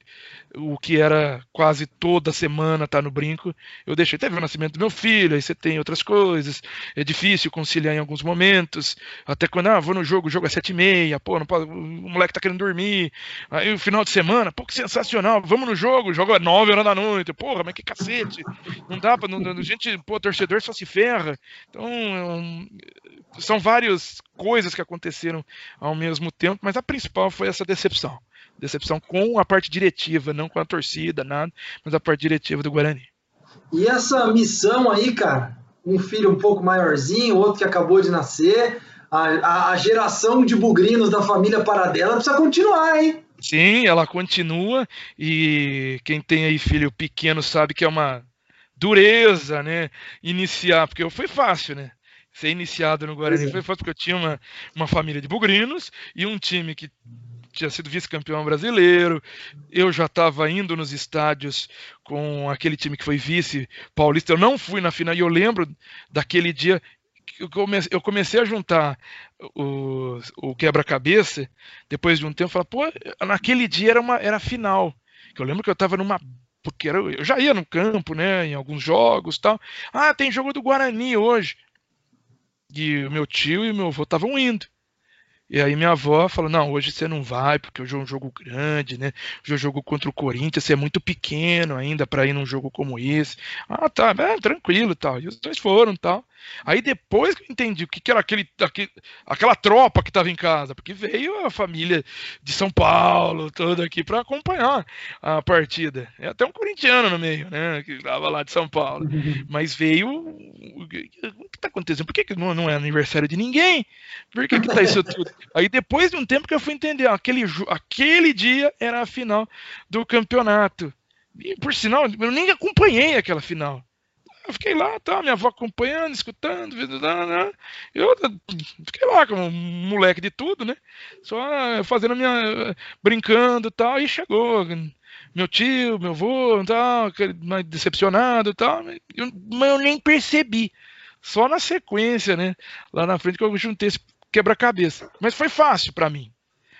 o que era quase toda semana tá no brinco, eu deixei. Teve o nascimento do meu filho, aí você tem outras coisas, é difícil conciliar em alguns momentos. Até quando, ah, vou no jogo, o jogo é sete e meia, pô, não pode, o moleque tá querendo dormir. Aí o final de semana, pô, que sensacional, vamos no jogo, o jogo é nove horas da noite, porra, mas que cacete. Não dá pra, não, a gente, pô, torcedor só se ferra. Então, é são várias coisas que aconteceram ao mesmo tempo, mas a principal foi essa decepção. Decepção com a parte diretiva, não com a torcida, nada, mas a parte diretiva do Guarani. E essa missão aí, cara, um filho um pouco maiorzinho, outro que acabou de nascer, a, a geração de bugrinos da família Paradela precisa continuar, hein? Sim, ela continua e quem tem aí filho pequeno sabe que é uma dureza, né? Iniciar, porque foi fácil, né? Ser iniciado no Guarani é. foi fácil porque eu tinha uma, uma família de bugrinos e um time que tinha sido vice-campeão brasileiro. Eu já estava indo nos estádios com aquele time que foi vice paulista. Eu não fui na final e eu lembro daquele dia eu comecei a juntar o, o quebra-cabeça depois de um tempo. Falar, pô, naquele dia era uma era final. Eu lembro que eu estava numa porque era, eu já ia no campo, né, em alguns jogos, tal. Ah, tem jogo do Guarani hoje. E o meu tio e meu avô estavam indo. E aí minha avó falou: não, hoje você não vai, porque hoje é um jogo grande, né? Hoje é um jogo contra o Corinthians, você é muito pequeno ainda para ir num jogo como esse. Ah, tá, é, tranquilo tal. E os dois foram tal. Aí depois que eu entendi o que, que era aquele, aquele, aquela tropa que estava em casa, porque veio a família de São Paulo toda aqui para acompanhar a partida. É até um corintiano no meio, né? Que estava lá de São Paulo. Mas veio. O que está acontecendo? Por que, que não, não, é aniversário de ninguém? Por que, que tá isso tudo? Aí depois de um tempo que eu fui entender, aquele, aquele dia era a final do campeonato. E por sinal, eu nem acompanhei aquela final. Eu fiquei lá, tá, minha avó acompanhando, escutando, eu fiquei lá como um moleque de tudo, né? Só fazendo a minha. brincando e tal, e chegou meu tio, meu avô, tal, decepcionado tal, eu, mas eu nem percebi. Só na sequência, né? Lá na frente que eu juntei esse quebra-cabeça. Mas foi fácil para mim.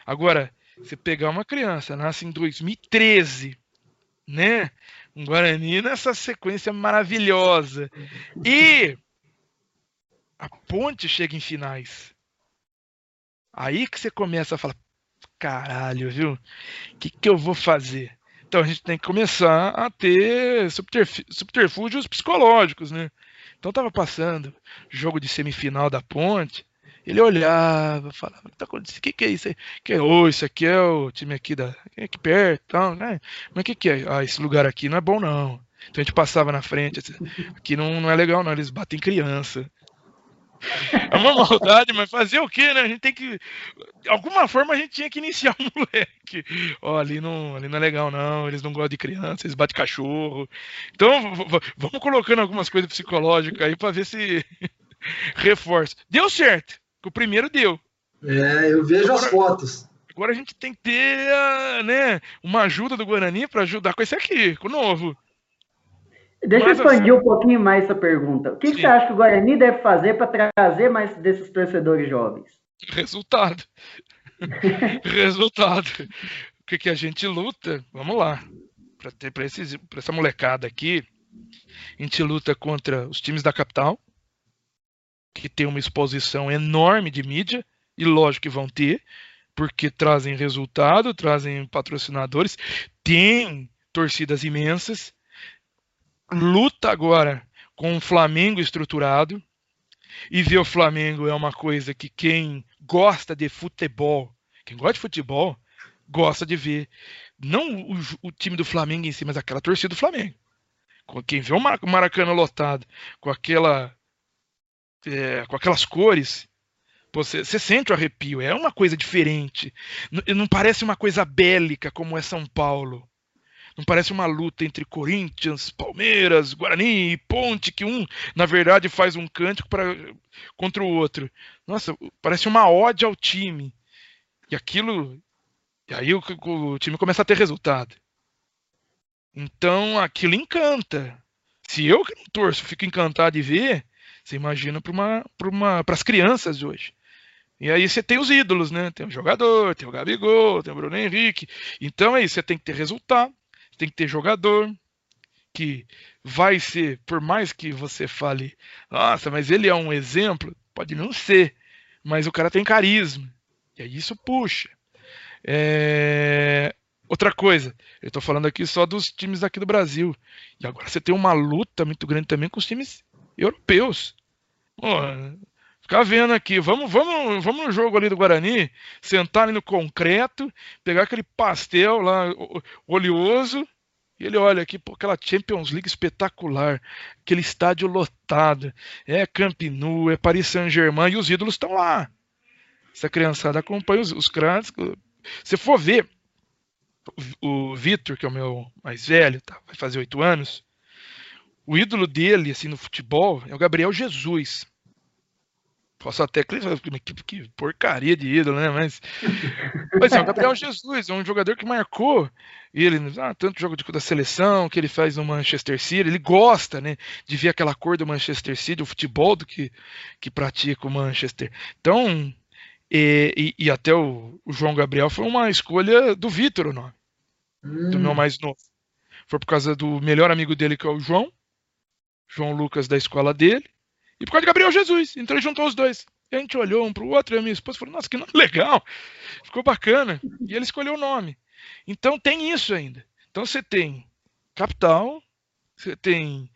Agora, você pegar uma criança, nasce em 2013, né? um Guarani nessa sequência maravilhosa. E a ponte chega em finais. Aí que você começa a falar: caralho, viu? O que, que eu vou fazer? Então a gente tem que começar a ter subterfúgios psicológicos, né? Então tava passando jogo de semifinal da ponte. Ele olhava, falava, o que tá acontecendo? Que, que é isso aí? Que é, oh, isso aqui é o time aqui da. aqui perto tal, né? Mas o que, que é? Ah, esse lugar aqui não é bom, não. Então a gente passava na frente, assim, aqui não, não é legal, não, eles batem criança. É uma maldade, mas fazer o quê, né? A gente tem que. De alguma forma a gente tinha que iniciar o moleque. Ó, ali não, ali não é legal, não. Eles não gostam de criança, eles batem cachorro. Então, vamos colocando algumas coisas psicológicas aí pra ver se reforça. Deu certo o primeiro deu. É, eu vejo agora, as fotos. Agora a gente tem que ter né, uma ajuda do Guarani para ajudar com esse aqui, com o novo. Deixa Mas, eu expandir assim, um pouquinho mais essa pergunta. O que, que, você acha que o Guarani deve fazer para trazer mais desses torcedores jovens? Resultado. Resultado. O que, que a gente luta? Vamos lá. Para ter para essa molecada aqui, a gente luta contra os times da capital, que tem uma exposição enorme de mídia, e lógico que vão ter, porque trazem resultado, trazem patrocinadores, tem torcidas imensas, luta agora com o Flamengo estruturado, e ver o Flamengo é uma coisa que quem gosta de futebol, quem gosta de futebol, gosta de ver. Não o, o time do Flamengo em si, mas aquela torcida do Flamengo. Quem vê o Maracanã lotado, com aquela é, com aquelas cores, você, você, sente o arrepio. É uma coisa diferente. Não, não parece uma coisa bélica como é São Paulo. Não parece uma luta entre Corinthians, Palmeiras, Guarani e Ponte, que um, na verdade, faz um cântico pra, contra o outro. Nossa, parece uma ode ao time. E aquilo. E aí o, o time começa a ter resultado. Então aquilo encanta. Se eu que não torço fico encantado de ver, você imagina para uma, uma, as crianças de hoje. E aí você tem os ídolos, né? Tem o jogador, tem o Gabigol, tem o Bruno Henrique. Então aí você tem que ter resultado, tem que ter jogador que vai ser, por mais que você fale, nossa, mas ele é um exemplo, pode não ser, mas o cara tem carisma. E aí isso puxa. É... Outra coisa, eu estou falando aqui só dos times aqui do Brasil. E agora você tem uma luta muito grande também com os times europeus. Pô, ficar vendo aqui, vamos, vamos, vamos no jogo ali do Guarani, sentar ali no concreto, pegar aquele pastel lá oleoso, e ele olha aqui, pô, aquela Champions League espetacular, aquele estádio lotado, é Camp Nou, é Paris Saint-Germain, e os ídolos estão lá. Essa criançada acompanha os, os craques. Se for ver, o, o Vitor, que é o meu mais velho, tá, vai fazer oito anos, o ídolo dele, assim, no futebol, é o Gabriel Jesus. Posso até que que porcaria de ídolo, né? Mas, mas é o Gabriel Jesus, é um jogador que marcou ele, ah, tanto jogo de, da seleção que ele faz no Manchester City, ele gosta, né, de ver aquela cor do Manchester City, o futebol do que, que pratica o Manchester. Então, e, e, e até o, o, João Gabriel foi uma escolha do Vitor, o nome, hum. do meu mais novo. Foi por causa do melhor amigo dele, que é o João, João Lucas da escola dele, e por causa de Gabriel Jesus. Então ele juntou os dois. E a gente olhou um para o outro e a minha esposa falou: Nossa, que nome legal! Ficou bacana. E ele escolheu o nome. Então tem isso ainda. Então você tem capital, você tem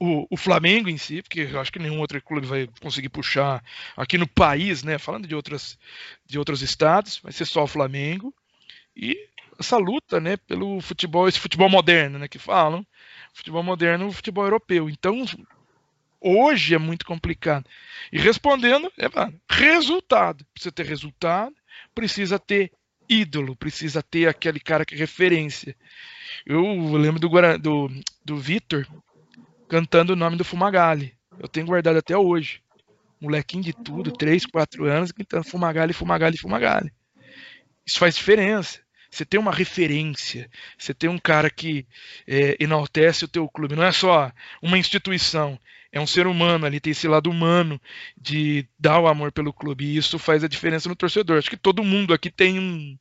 o, o, Flamengo em si, porque eu acho que nenhum outro clube vai conseguir puxar aqui no país, né? Falando de outras de outros estados, vai ser só o Flamengo e essa luta, né? Pelo futebol, esse futebol moderno, né? Que falam, futebol moderno, o futebol europeu. Então hoje é muito complicado. E respondendo, é mano, resultado. Precisa ter resultado, precisa ter ídolo, precisa ter aquele cara que é referência. Eu lembro do, do, do Vitor cantando o nome do Fumagalli. Eu tenho guardado até hoje. Molequinho de tudo, 3, 4 anos, cantando Fumagalli, Fumagalli, Fumagalli. Isso faz diferença. Você tem uma referência, você tem um cara que é, enaltece o teu clube. Não é só uma instituição, é um ser humano ali, tem esse lado humano de dar o amor pelo clube. E isso faz a diferença no torcedor. Acho que todo mundo aqui tem um,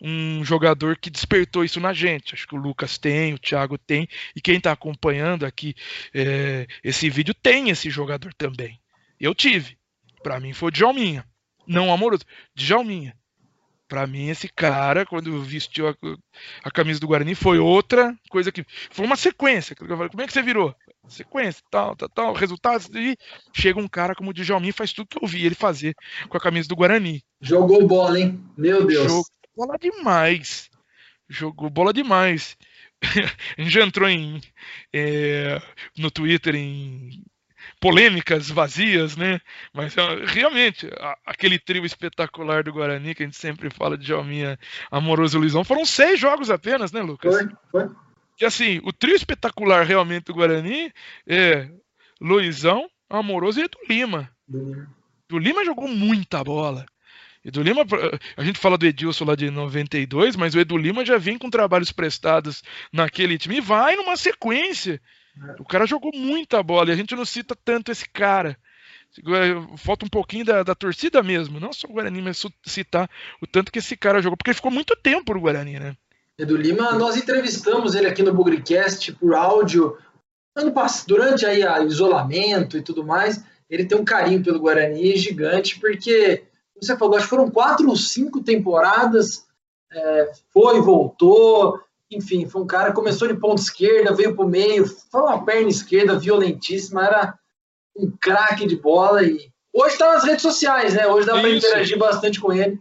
um jogador que despertou isso na gente. Acho que o Lucas tem, o Thiago tem, e quem está acompanhando aqui é, esse vídeo tem esse jogador também. Eu tive. Para mim foi o Djalminha. Não amoroso, Djalminha. Para mim, esse cara, quando vestiu a, a, camisa do Guarani, foi outra coisa que. Foi uma sequência. Como é que você virou? Sequência, tal, tal, tal, resultados. E chega um cara como o Djalmin faz tudo que eu vi ele fazer com a camisa do Guarani. Jogou bola, hein? Meu Deus. Jogou bola demais. Jogou bola demais. a gente já entrou em, é, no Twitter em polêmicas vazias, né? Mas realmente, aquele trio espetacular do Guarani, que a gente sempre fala de Jalminha, Amoroso e Luizão, foram seis jogos apenas, né, Lucas? Foi, foi. E assim, o trio espetacular realmente do Guarani é Luizão, Amoroso e Edu Lima. Do Lima jogou muita bola. Edu Lima, a gente fala do Edilson lá de 92, mas o Edu Lima já vem com trabalhos prestados naquele time e vai numa sequência o cara jogou muita bola e a gente não cita tanto esse cara. Falta um pouquinho da, da torcida mesmo, não só o Guarani, mas citar o tanto que esse cara jogou, porque ele ficou muito tempo no Guarani, né? Edu Lima, nós entrevistamos ele aqui no Bugricast por áudio ano passado, durante aí o isolamento e tudo mais. Ele tem um carinho pelo Guarani gigante, porque você falou, acho que foram quatro ou cinco temporadas, é, foi, voltou, enfim, foi um cara começou de ponta esquerda, veio para o meio, foi uma perna esquerda violentíssima, era um craque de bola e hoje está nas redes sociais, né? Hoje dá para interagir bastante com ele.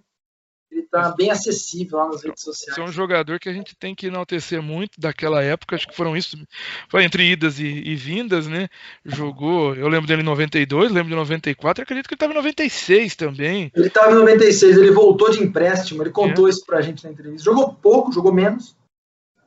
Ele está bem acessível lá nas redes sociais. é um jogador que a gente tem que enaltecer muito daquela época, acho que foram isso, foi entre idas e, e vindas, né? Jogou, eu lembro dele em 92, lembro de 94, acredito que ele estava em 96 também. Ele estava em 96, ele voltou de empréstimo, ele contou é. isso pra gente na entrevista. Jogou pouco, jogou menos,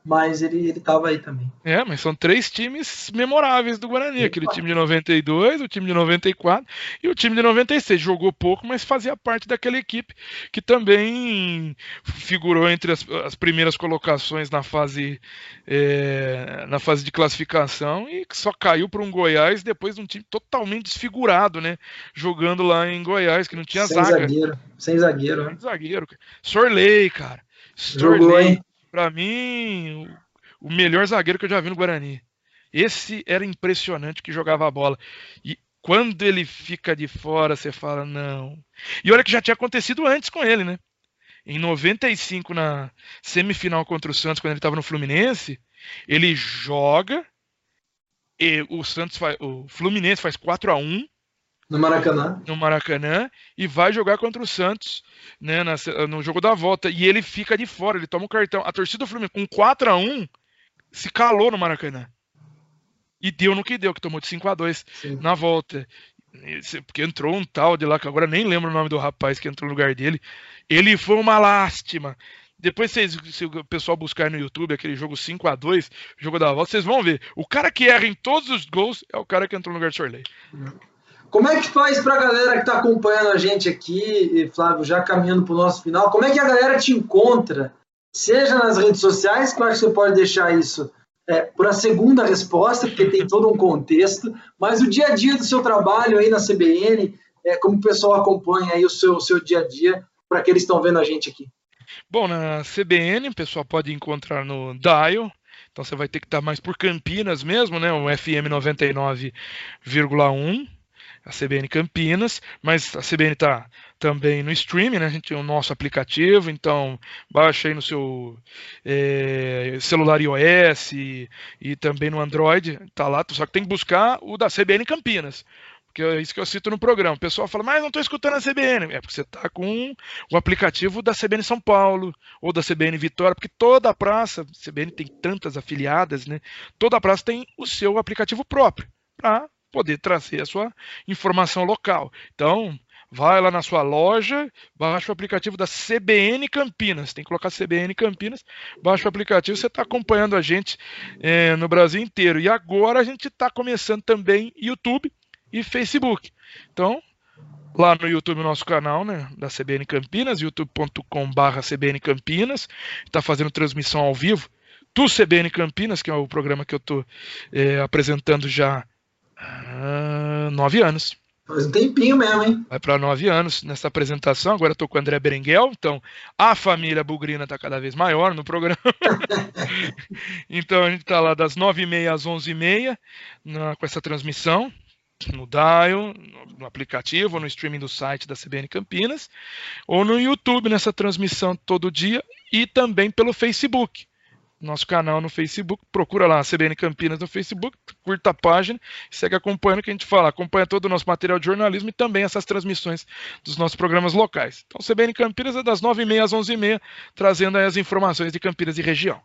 mas ele estava aí também. É, mas são três times memoráveis do Guarani. Aquele time de 92, o time de 94 e o time de 96. Jogou pouco, mas fazia parte daquela equipe que também figurou entre as, as primeiras colocações na fase, é, na fase de classificação e só caiu para um Goiás depois de um time totalmente desfigurado, né? Jogando lá em Goiás, que não tinha sem zaga. Zagueiro. Sem zagueiro, né? Sem zagueiro. Sorley, cara. Sorley. Jogou, hein? Para mim, o melhor zagueiro que eu já vi no Guarani. Esse era impressionante que jogava a bola. E quando ele fica de fora, você fala, não. E olha que já tinha acontecido antes com ele, né? Em 95, na semifinal contra o Santos, quando ele estava no Fluminense, ele joga e o Santos faz, o Fluminense faz 4 a 1 no Maracanã. No Maracanã e vai jogar contra o Santos né, na, no jogo da volta. E ele fica de fora, ele toma um cartão. A torcida do Fluminense, com 4 a 1 se calou no Maracanã. E deu no que deu, que tomou de 5 a 2 Sim. na volta. Porque entrou um tal de lá, que agora nem lembro o nome do rapaz que entrou no lugar dele. Ele foi uma lástima. Depois, vocês, se o pessoal buscar no YouTube aquele jogo 5 a 2 jogo da volta, vocês vão ver. O cara que erra em todos os gols é o cara que entrou no lugar de Sorley. Como é que faz para a galera que está acompanhando a gente aqui, Flávio, já caminhando para o nosso final? Como é que a galera te encontra? Seja nas redes sociais, acho que você pode deixar isso é, para a segunda resposta, porque tem todo um contexto, mas o dia a dia do seu trabalho aí na CBN, é, como o pessoal acompanha aí o seu, o seu dia a dia, para que estão vendo a gente aqui. Bom, na CBN, o pessoal pode encontrar no Dial, então você vai ter que estar mais por Campinas mesmo, né? O FM 99,1 a CBN Campinas, mas a CBN está também no streaming, né? A gente tem o nosso aplicativo, então baixa aí no seu é, celular iOS e, e, também no Android, tá lá, só que tem que buscar o da CBN Campinas. Porque é isso que eu cito no programa. O pessoal fala, mas não estou escutando a CBN. É porque você está com o aplicativo da CBN São Paulo ou da CBN Vitória, porque toda a praça, CBN tem tantas afiliadas, né? Toda a praça tem o seu aplicativo próprio para poder trazer a sua informação local. Então, vai lá na sua loja, baixa o aplicativo da CBN Campinas. Tem que colocar CBN Campinas, baixa o aplicativo. Você está acompanhando a gente é, no Brasil inteiro. E agora a gente está começando também YouTube e Facebook. Então, lá no YouTube, nosso canal, né, da CBN Campinas, youtube.com/barra CBN Campinas, está fazendo transmissão ao vivo do CBN Campinas, que é o programa que eu estou é, apresentando já ah, nove anos. Faz um tempinho mesmo, hein? Vai para nove anos nessa apresentação. Agora estou com o André Berenguel, então a família Bugrina está cada vez maior no programa. então a gente está lá das nove e meia às onze e meia com essa transmissão no Dial, no aplicativo, no streaming do site da CBN Campinas, ou no YouTube nessa transmissão todo dia e também pelo Facebook nosso canal no Facebook, procura lá a CBN Campinas no Facebook, curta a página e segue acompanhando o que a gente fala, acompanha todo o nosso material de jornalismo e também essas transmissões dos nossos programas locais. Então, CBN Campinas é das 9h30 às 11h30, trazendo as informações de Campinas e região.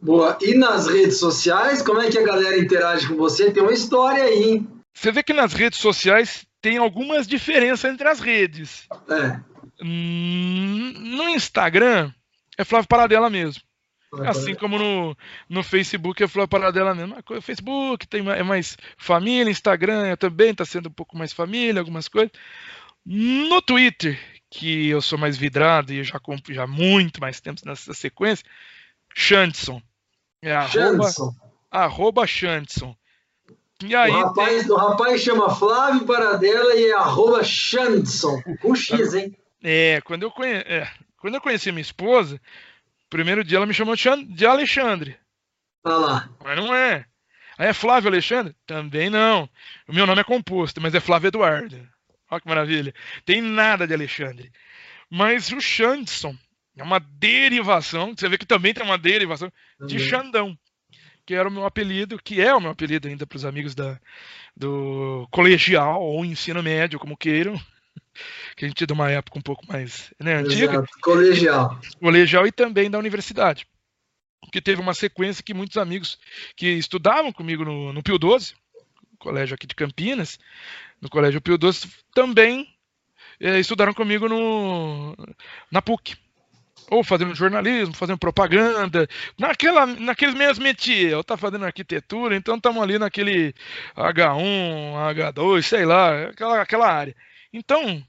Boa. E nas redes sociais, como é que a galera interage com você? Tem uma história aí, hein? Você vê que nas redes sociais tem algumas diferenças entre as redes. É. Hum, no Instagram, é Flávio Paradela mesmo. Assim como no, no Facebook eu falei a parada dela mesmo. O Facebook tem, é mais família, Instagram também está sendo um pouco mais família, algumas coisas. No Twitter, que eu sou mais vidrado e eu já compro já muito mais tempo nessa sequência, Shandson. É arroba, arroba Shandson. E aí, o, rapaz, tem... o rapaz chama Flávio Paradela e é arroba Shandson. Com X, hein? É, quando eu, conhe... é, quando eu conheci minha esposa, Primeiro dia ela me chamou de Alexandre. Lá. Mas não é. Aí é Flávio Alexandre? Também não. O meu nome é composto, mas é Flávio Eduardo. Olha que maravilha. Tem nada de Alexandre. Mas o Xandson é uma derivação, você vê que também tem uma derivação de Xandão, que era o meu apelido, que é o meu apelido ainda para os amigos da, do colegial ou ensino médio, como queiram que a gente é de uma época um pouco mais né, antiga. Exato. Colegial. Colegial e também da universidade. Que teve uma sequência que muitos amigos que estudavam comigo no, no Pio 12, colégio aqui de Campinas, no Colégio Pio 12, também é, estudaram comigo no, na PUC. ou fazendo jornalismo, fazendo propaganda, naquela, naqueles mesmos métiers, ou tá fazendo arquitetura, então estamos ali naquele H1, H2, sei lá, aquela, aquela área. Então,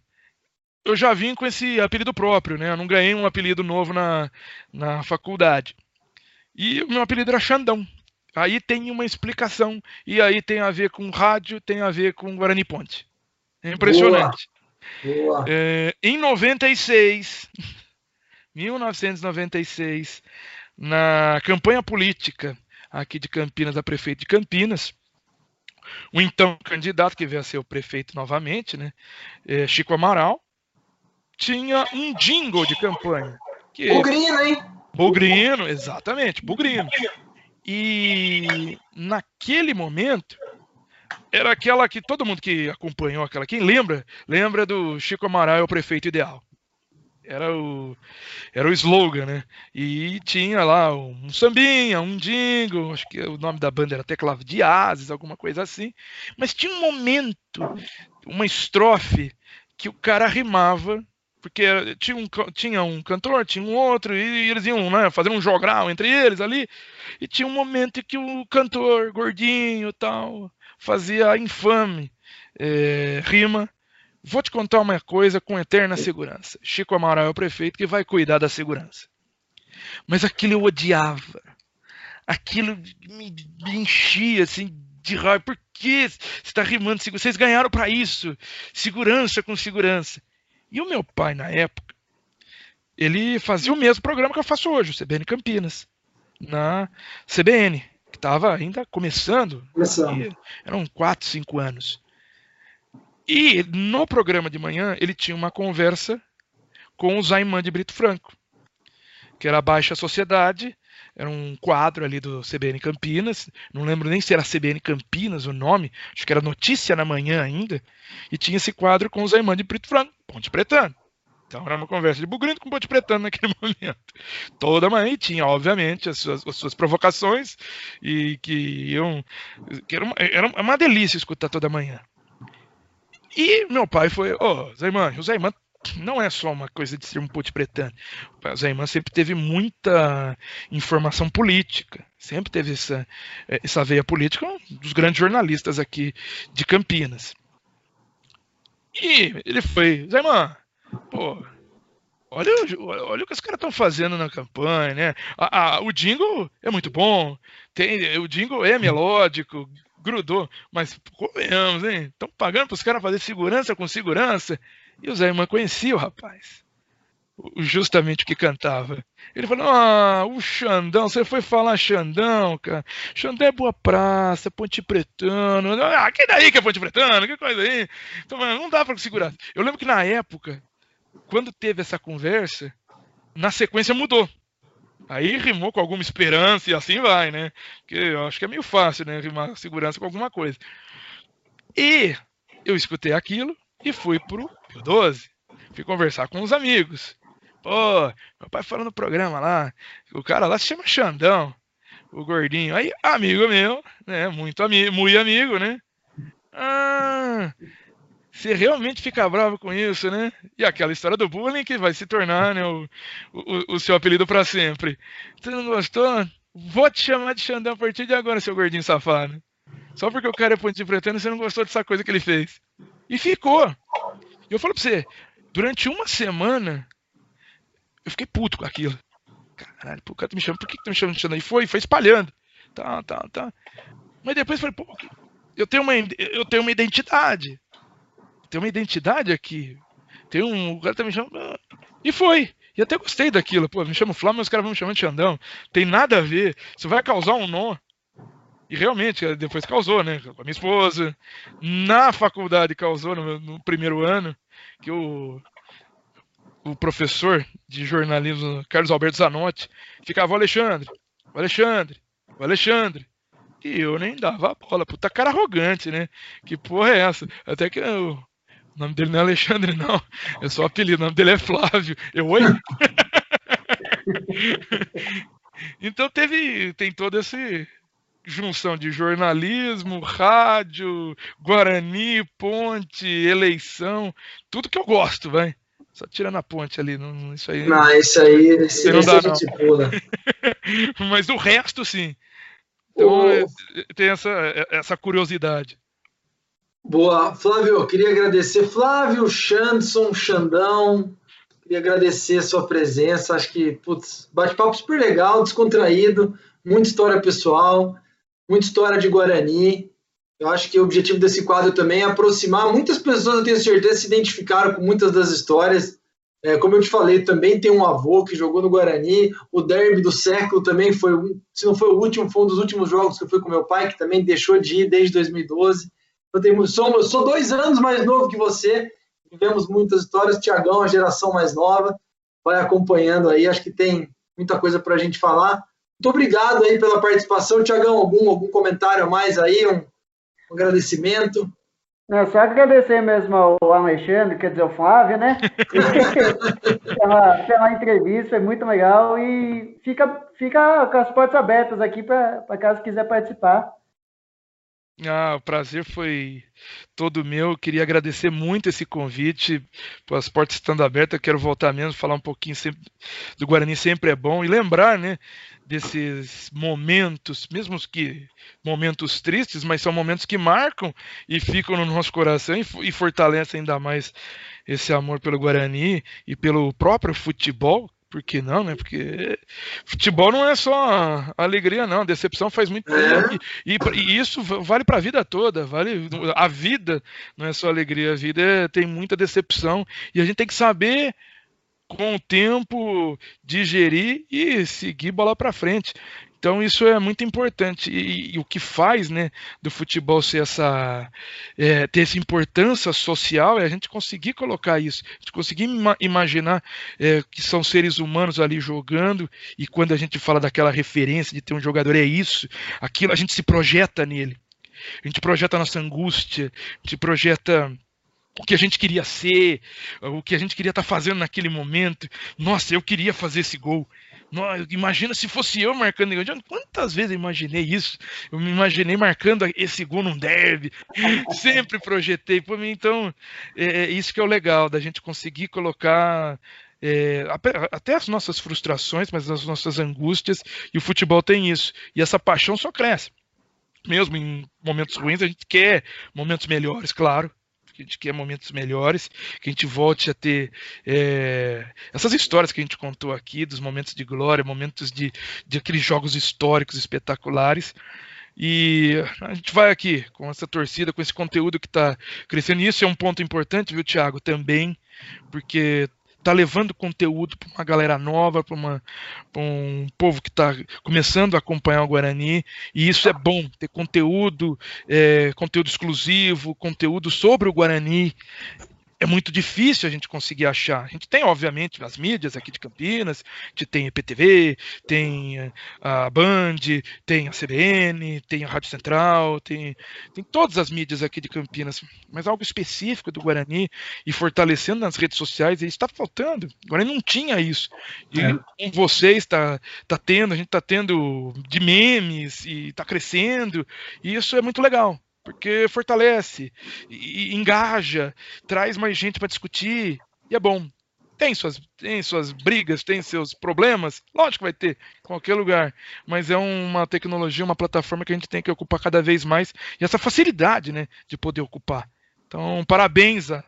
eu já vim com esse apelido próprio, né? Eu não ganhei um apelido novo na, na faculdade. E o meu apelido era Xandão. Aí tem uma explicação. E aí tem a ver com rádio, tem a ver com Guarani Ponte. É impressionante. Boa. Boa. É, em 96, 1996, na campanha política aqui de Campinas, a prefeito de Campinas, o então candidato que veio a ser o prefeito novamente, né, é Chico Amaral, tinha um jingle de campanha. Que... Bugrino, hein? Bugrino, exatamente, Bugrino. E naquele momento era aquela que todo mundo que acompanhou aquela, quem lembra, lembra do Chico Amaral, é o prefeito ideal. Era o, era o slogan, né? E tinha lá um sambinha, um jingle, acho que o nome da banda era Teclave de Ases, alguma coisa assim. Mas tinha um momento, uma estrofe, que o cara rimava porque tinha um, tinha um cantor, tinha um outro, e, e eles iam né, fazer um jogral entre eles ali, e tinha um momento que o cantor, gordinho tal, fazia infame é, rima. Vou te contar uma coisa com eterna segurança. Chico Amaral é o prefeito que vai cuidar da segurança. Mas aquilo eu odiava. Aquilo me, me enchia assim de raiva. Por que você está rimando? Vocês ganharam para isso. Segurança com segurança. E o meu pai, na época, ele fazia o mesmo programa que eu faço hoje, o CBN Campinas, na CBN, que estava ainda começando. começando. Eram 4, 5 anos. E no programa de manhã, ele tinha uma conversa com o Zaiman de Brito Franco, que era a Baixa Sociedade, era um quadro ali do CBN Campinas, não lembro nem se era CBN Campinas o nome, acho que era Notícia na Manhã ainda, e tinha esse quadro com o Zaiman de Brito Franco, Ponte Pretano. Então era uma conversa de Bugrindo com Ponte Pretano naquele momento. Toda manhã tinha, obviamente, as suas, as suas provocações e que iam. Que era, uma, era uma delícia escutar toda manhã. E meu pai foi, ô, oh, Zaiman, o Zaiman não é só uma coisa de ser um ponte pretano. O Zaiman sempre teve muita informação política, sempre teve essa, essa veia política, um dos grandes jornalistas aqui de Campinas. E ele foi, Zaiman, pô, olha, olha o que os caras estão fazendo na campanha, né? A, a, o jingle é muito bom, tem, o jingle é melódico, grudou, mas convenhamos, hein? Estão pagando para os caras fazer segurança com segurança. E o Zaiman conhecia o rapaz justamente o que cantava. Ele falou: Ah, o Xandão, você foi falar Xandão, cara. Xandão é boa praça, Ponte Pretano. Ah, que daí que é Ponte Pretano? Que coisa aí. Então, não dá para segurar. Eu lembro que na época, quando teve essa conversa, na sequência mudou. Aí rimou com alguma esperança e assim vai, né? Porque eu acho que é meio fácil, né? Rimar segurança com alguma coisa. E eu escutei aquilo e fui pro Pio 12. Fui conversar com os amigos. Pô, meu pai falando no programa lá, o cara lá se chama Xandão, o gordinho. Aí, amigo meu, né? Muito amigo, muito amigo, né? Ah, você realmente fica bravo com isso, né? E aquela história do bullying que vai se tornar né, o, o, o seu apelido para sempre. Você não gostou? Vou te chamar de Xandão a partir de agora, seu gordinho safado. Só porque o cara é pontinho pretendo, você não gostou dessa coisa que ele fez. E ficou. E eu falo pra você, durante uma semana, eu fiquei puto com aquilo. Caralho, o cara tá me chamando, por que, que tá me chamando, chamando aí? Foi, foi espalhando. Tá, tá, tá. Mas depois eu falei, pô, eu tenho uma, eu tenho uma identidade. Tem uma identidade aqui. Tem um. O cara tá me chamando. E foi. E até gostei daquilo. Pô, me chama Flávio, mas os caras vão me chamando de Xandão. Tem nada a ver. Isso vai causar um nó. E realmente, depois causou, né? Com a minha esposa. Na faculdade causou, no, no primeiro ano, que o, o professor de jornalismo, Carlos Alberto Zanotti, ficava o Alexandre, o Alexandre, o Alexandre. E eu nem dava a bola. Puta cara arrogante, né? Que porra é essa? Até que eu, o nome dele não é Alexandre, não. É só apelido. O nome dele é Flávio. Eu, oi? então teve, tem toda essa junção de jornalismo, rádio, Guarani, ponte, eleição, tudo que eu gosto, vai Só tirando a ponte ali, não, isso aí. Não, isso aí, esse, não dá, não. pula. Mas o resto, sim. Então, é, tem essa, essa curiosidade. Boa. Flávio, eu queria agradecer. Flávio, Xandson, Xandão, queria agradecer a sua presença. Acho que, putz, bate-papo super legal, descontraído, muita história pessoal, muita história de Guarani. Eu acho que o objetivo desse quadro também é aproximar. Muitas pessoas, eu tenho certeza, se identificaram com muitas das histórias. É, como eu te falei, também tem um avô que jogou no Guarani. O derby do século também foi, se não foi o último, foi um dos últimos jogos que eu fui com meu pai, que também deixou de ir desde 2012. Eu, tenho, sou, eu sou dois anos mais novo que você. Vivemos muitas histórias. Tiagão, a geração mais nova, vai acompanhando aí. Acho que tem muita coisa para a gente falar. Muito obrigado aí pela participação. Tiagão, algum, algum comentário a mais aí? Um, um agradecimento. Não, só agradecer mesmo ao Alexandre, quer dizer, ao Flávio, né? pela, pela entrevista, foi muito legal e fica, fica com as portas abertas aqui para caso quiser participar. Ah, o prazer foi todo meu. Queria agradecer muito esse convite. As portas estando abertas, quero voltar mesmo, falar um pouquinho sempre do Guarani sempre é bom e lembrar, né, desses momentos, mesmo que momentos tristes, mas são momentos que marcam e ficam no nosso coração e, fortalecem ainda mais esse amor pelo Guarani e pelo próprio futebol. Por que não, né? Porque futebol não é só alegria, não. Decepção faz muito é. e, e, isso vale para a vida toda. Vale a vida não é só alegria, a vida é, tem muita decepção e a gente tem que saber com o tempo digerir e seguir bola para frente. Então isso é muito importante e, e, o que faz, né, do futebol ser essa é, ter essa importância social é a gente conseguir colocar isso, a gente conseguir ima imaginar é, que são seres humanos ali jogando e quando a gente fala daquela referência de ter um jogador é isso, aquilo a gente se projeta nele, a gente projeta a nossa angústia, a gente projeta o que a gente queria ser, o que a gente queria estar tá fazendo naquele momento. Nossa, eu queria fazer esse gol. Imagina se fosse eu marcando. Quantas vezes eu imaginei isso? Eu me imaginei marcando esse gol num derby. Sempre projetei por mim. Então, é, é isso que é o legal da gente conseguir colocar é, até as nossas frustrações, mas as nossas angústias. E o futebol tem isso. E essa paixão só cresce. Mesmo em momentos ruins, a gente quer momentos melhores, claro que a gente quer momentos melhores, que a gente volte a ter é, essas histórias que a gente contou aqui, dos momentos de glória, momentos de, de aqueles jogos históricos espetaculares. E a gente vai aqui com essa torcida, com esse conteúdo que está crescendo. E isso é um ponto importante, viu, Thiago? Também, porque tá levando conteúdo para uma galera nova, para um povo que está começando a acompanhar o Guarani, e isso é bom, ter conteúdo, é, conteúdo exclusivo, conteúdo sobre o Guarani, é muito difícil a gente conseguir achar. A gente tem, obviamente, as mídias aqui de Campinas, a gente tem a EPTV, tem a Band, tem a CBN, tem a Rádio Central, tem, tem todas as mídias aqui de Campinas, mas algo específico do Guarani e fortalecendo nas redes sociais, isso está faltando. O Guarani não tinha isso. E é. com vocês está tá tendo, a gente está tendo de memes e está crescendo, e isso é muito legal porque fortalece, e, engaja, traz mais gente para discutir, e é bom. Tem suas, tem suas brigas, tem seus problemas, lógico que vai ter, em qualquer lugar, mas é uma tecnologia, uma plataforma que a gente tem que ocupar cada vez mais, e essa facilidade né, de poder ocupar. Então, parabéns a,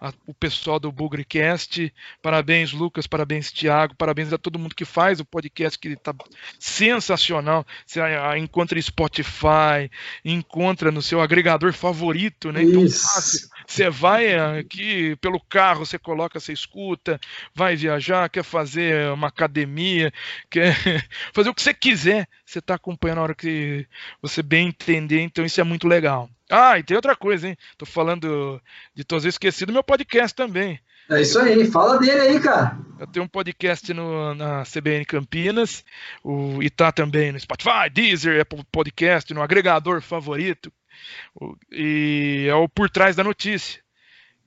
a, o pessoal do Bugrecast. Parabéns, Lucas, parabéns, Tiago, parabéns a todo mundo que faz o podcast, que está sensacional. Você encontra em Spotify, encontra no seu agregador favorito, né? Então, fácil. Você vai aqui pelo carro, você coloca, você escuta, vai viajar, quer fazer uma academia, quer fazer o que você quiser, você está acompanhando a hora que você bem entender, então isso é muito legal. Ah, e tem outra coisa, hein? Tô falando de todos esquecido do meu podcast também. É isso aí, fala dele aí, cara. Eu tenho um podcast no, na CBN Campinas, o, e tá também no Spotify, Deezer, Apple Podcast, no agregador favorito. O, e é o Por Trás da Notícia.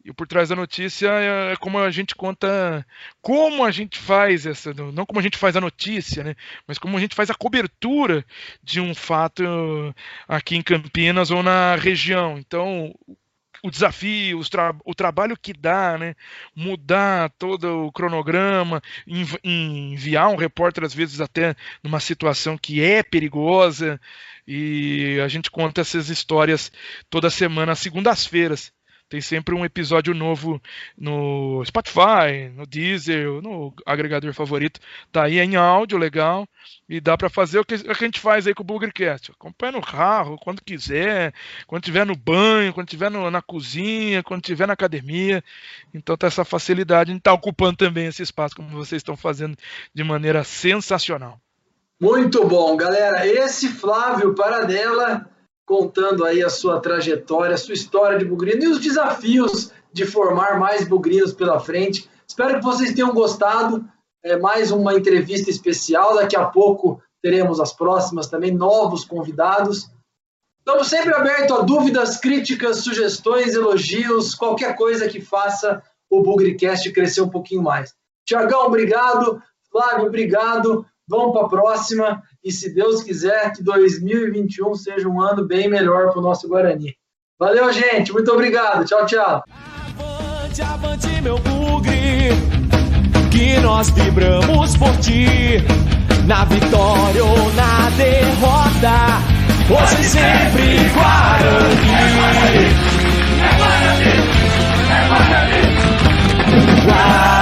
E por trás da notícia é, é como a gente conta, como a gente faz essa, não como a gente faz a notícia, né? Mas como a gente faz a cobertura de um fato aqui em Campinas ou na região. Então, o desafio, o, tra o trabalho que dá, né? Mudar todo o cronograma, env enviar um repórter, às vezes, até numa situação que é perigosa. E a gente conta essas histórias toda semana, segundas-feiras. Tem sempre um episódio novo no Spotify, no Deezer, no agregador favorito. Tá aí em áudio, legal. E dá para fazer o que, a gente faz aí com o Boogercast. Acompanha no carro, quando quiser, quando estiver no banho, quando estiver na cozinha, quando estiver na academia. Então tá essa facilidade. A gente tá ocupando também esse espaço, como vocês estão fazendo de maneira sensacional. Muito bom, galera. Esse Flávio Paradela contando aí a sua trajetória, a sua história de bugrino e os desafios de formar mais bugrinos pela frente. Espero que vocês tenham gostado. É mais uma entrevista especial. Daqui a pouco teremos as próximas também, novos convidados. Estamos sempre abertos a dúvidas, críticas, sugestões, elogios, qualquer coisa que faça o Bugricast crescer um pouquinho mais. Tiagão, obrigado. Flávio, obrigado. Vamos para a próxima e, se Deus quiser, que 2021 seja um ano bem melhor para o nosso Guarani. Valeu, gente. Muito obrigado. Tchau, tchau. Avante, avante, meu bugre, que nós vibramos por ti, na vitória ou na derrota, hoje sempre Guarani. É Guarani, é Guarani, é Guarani.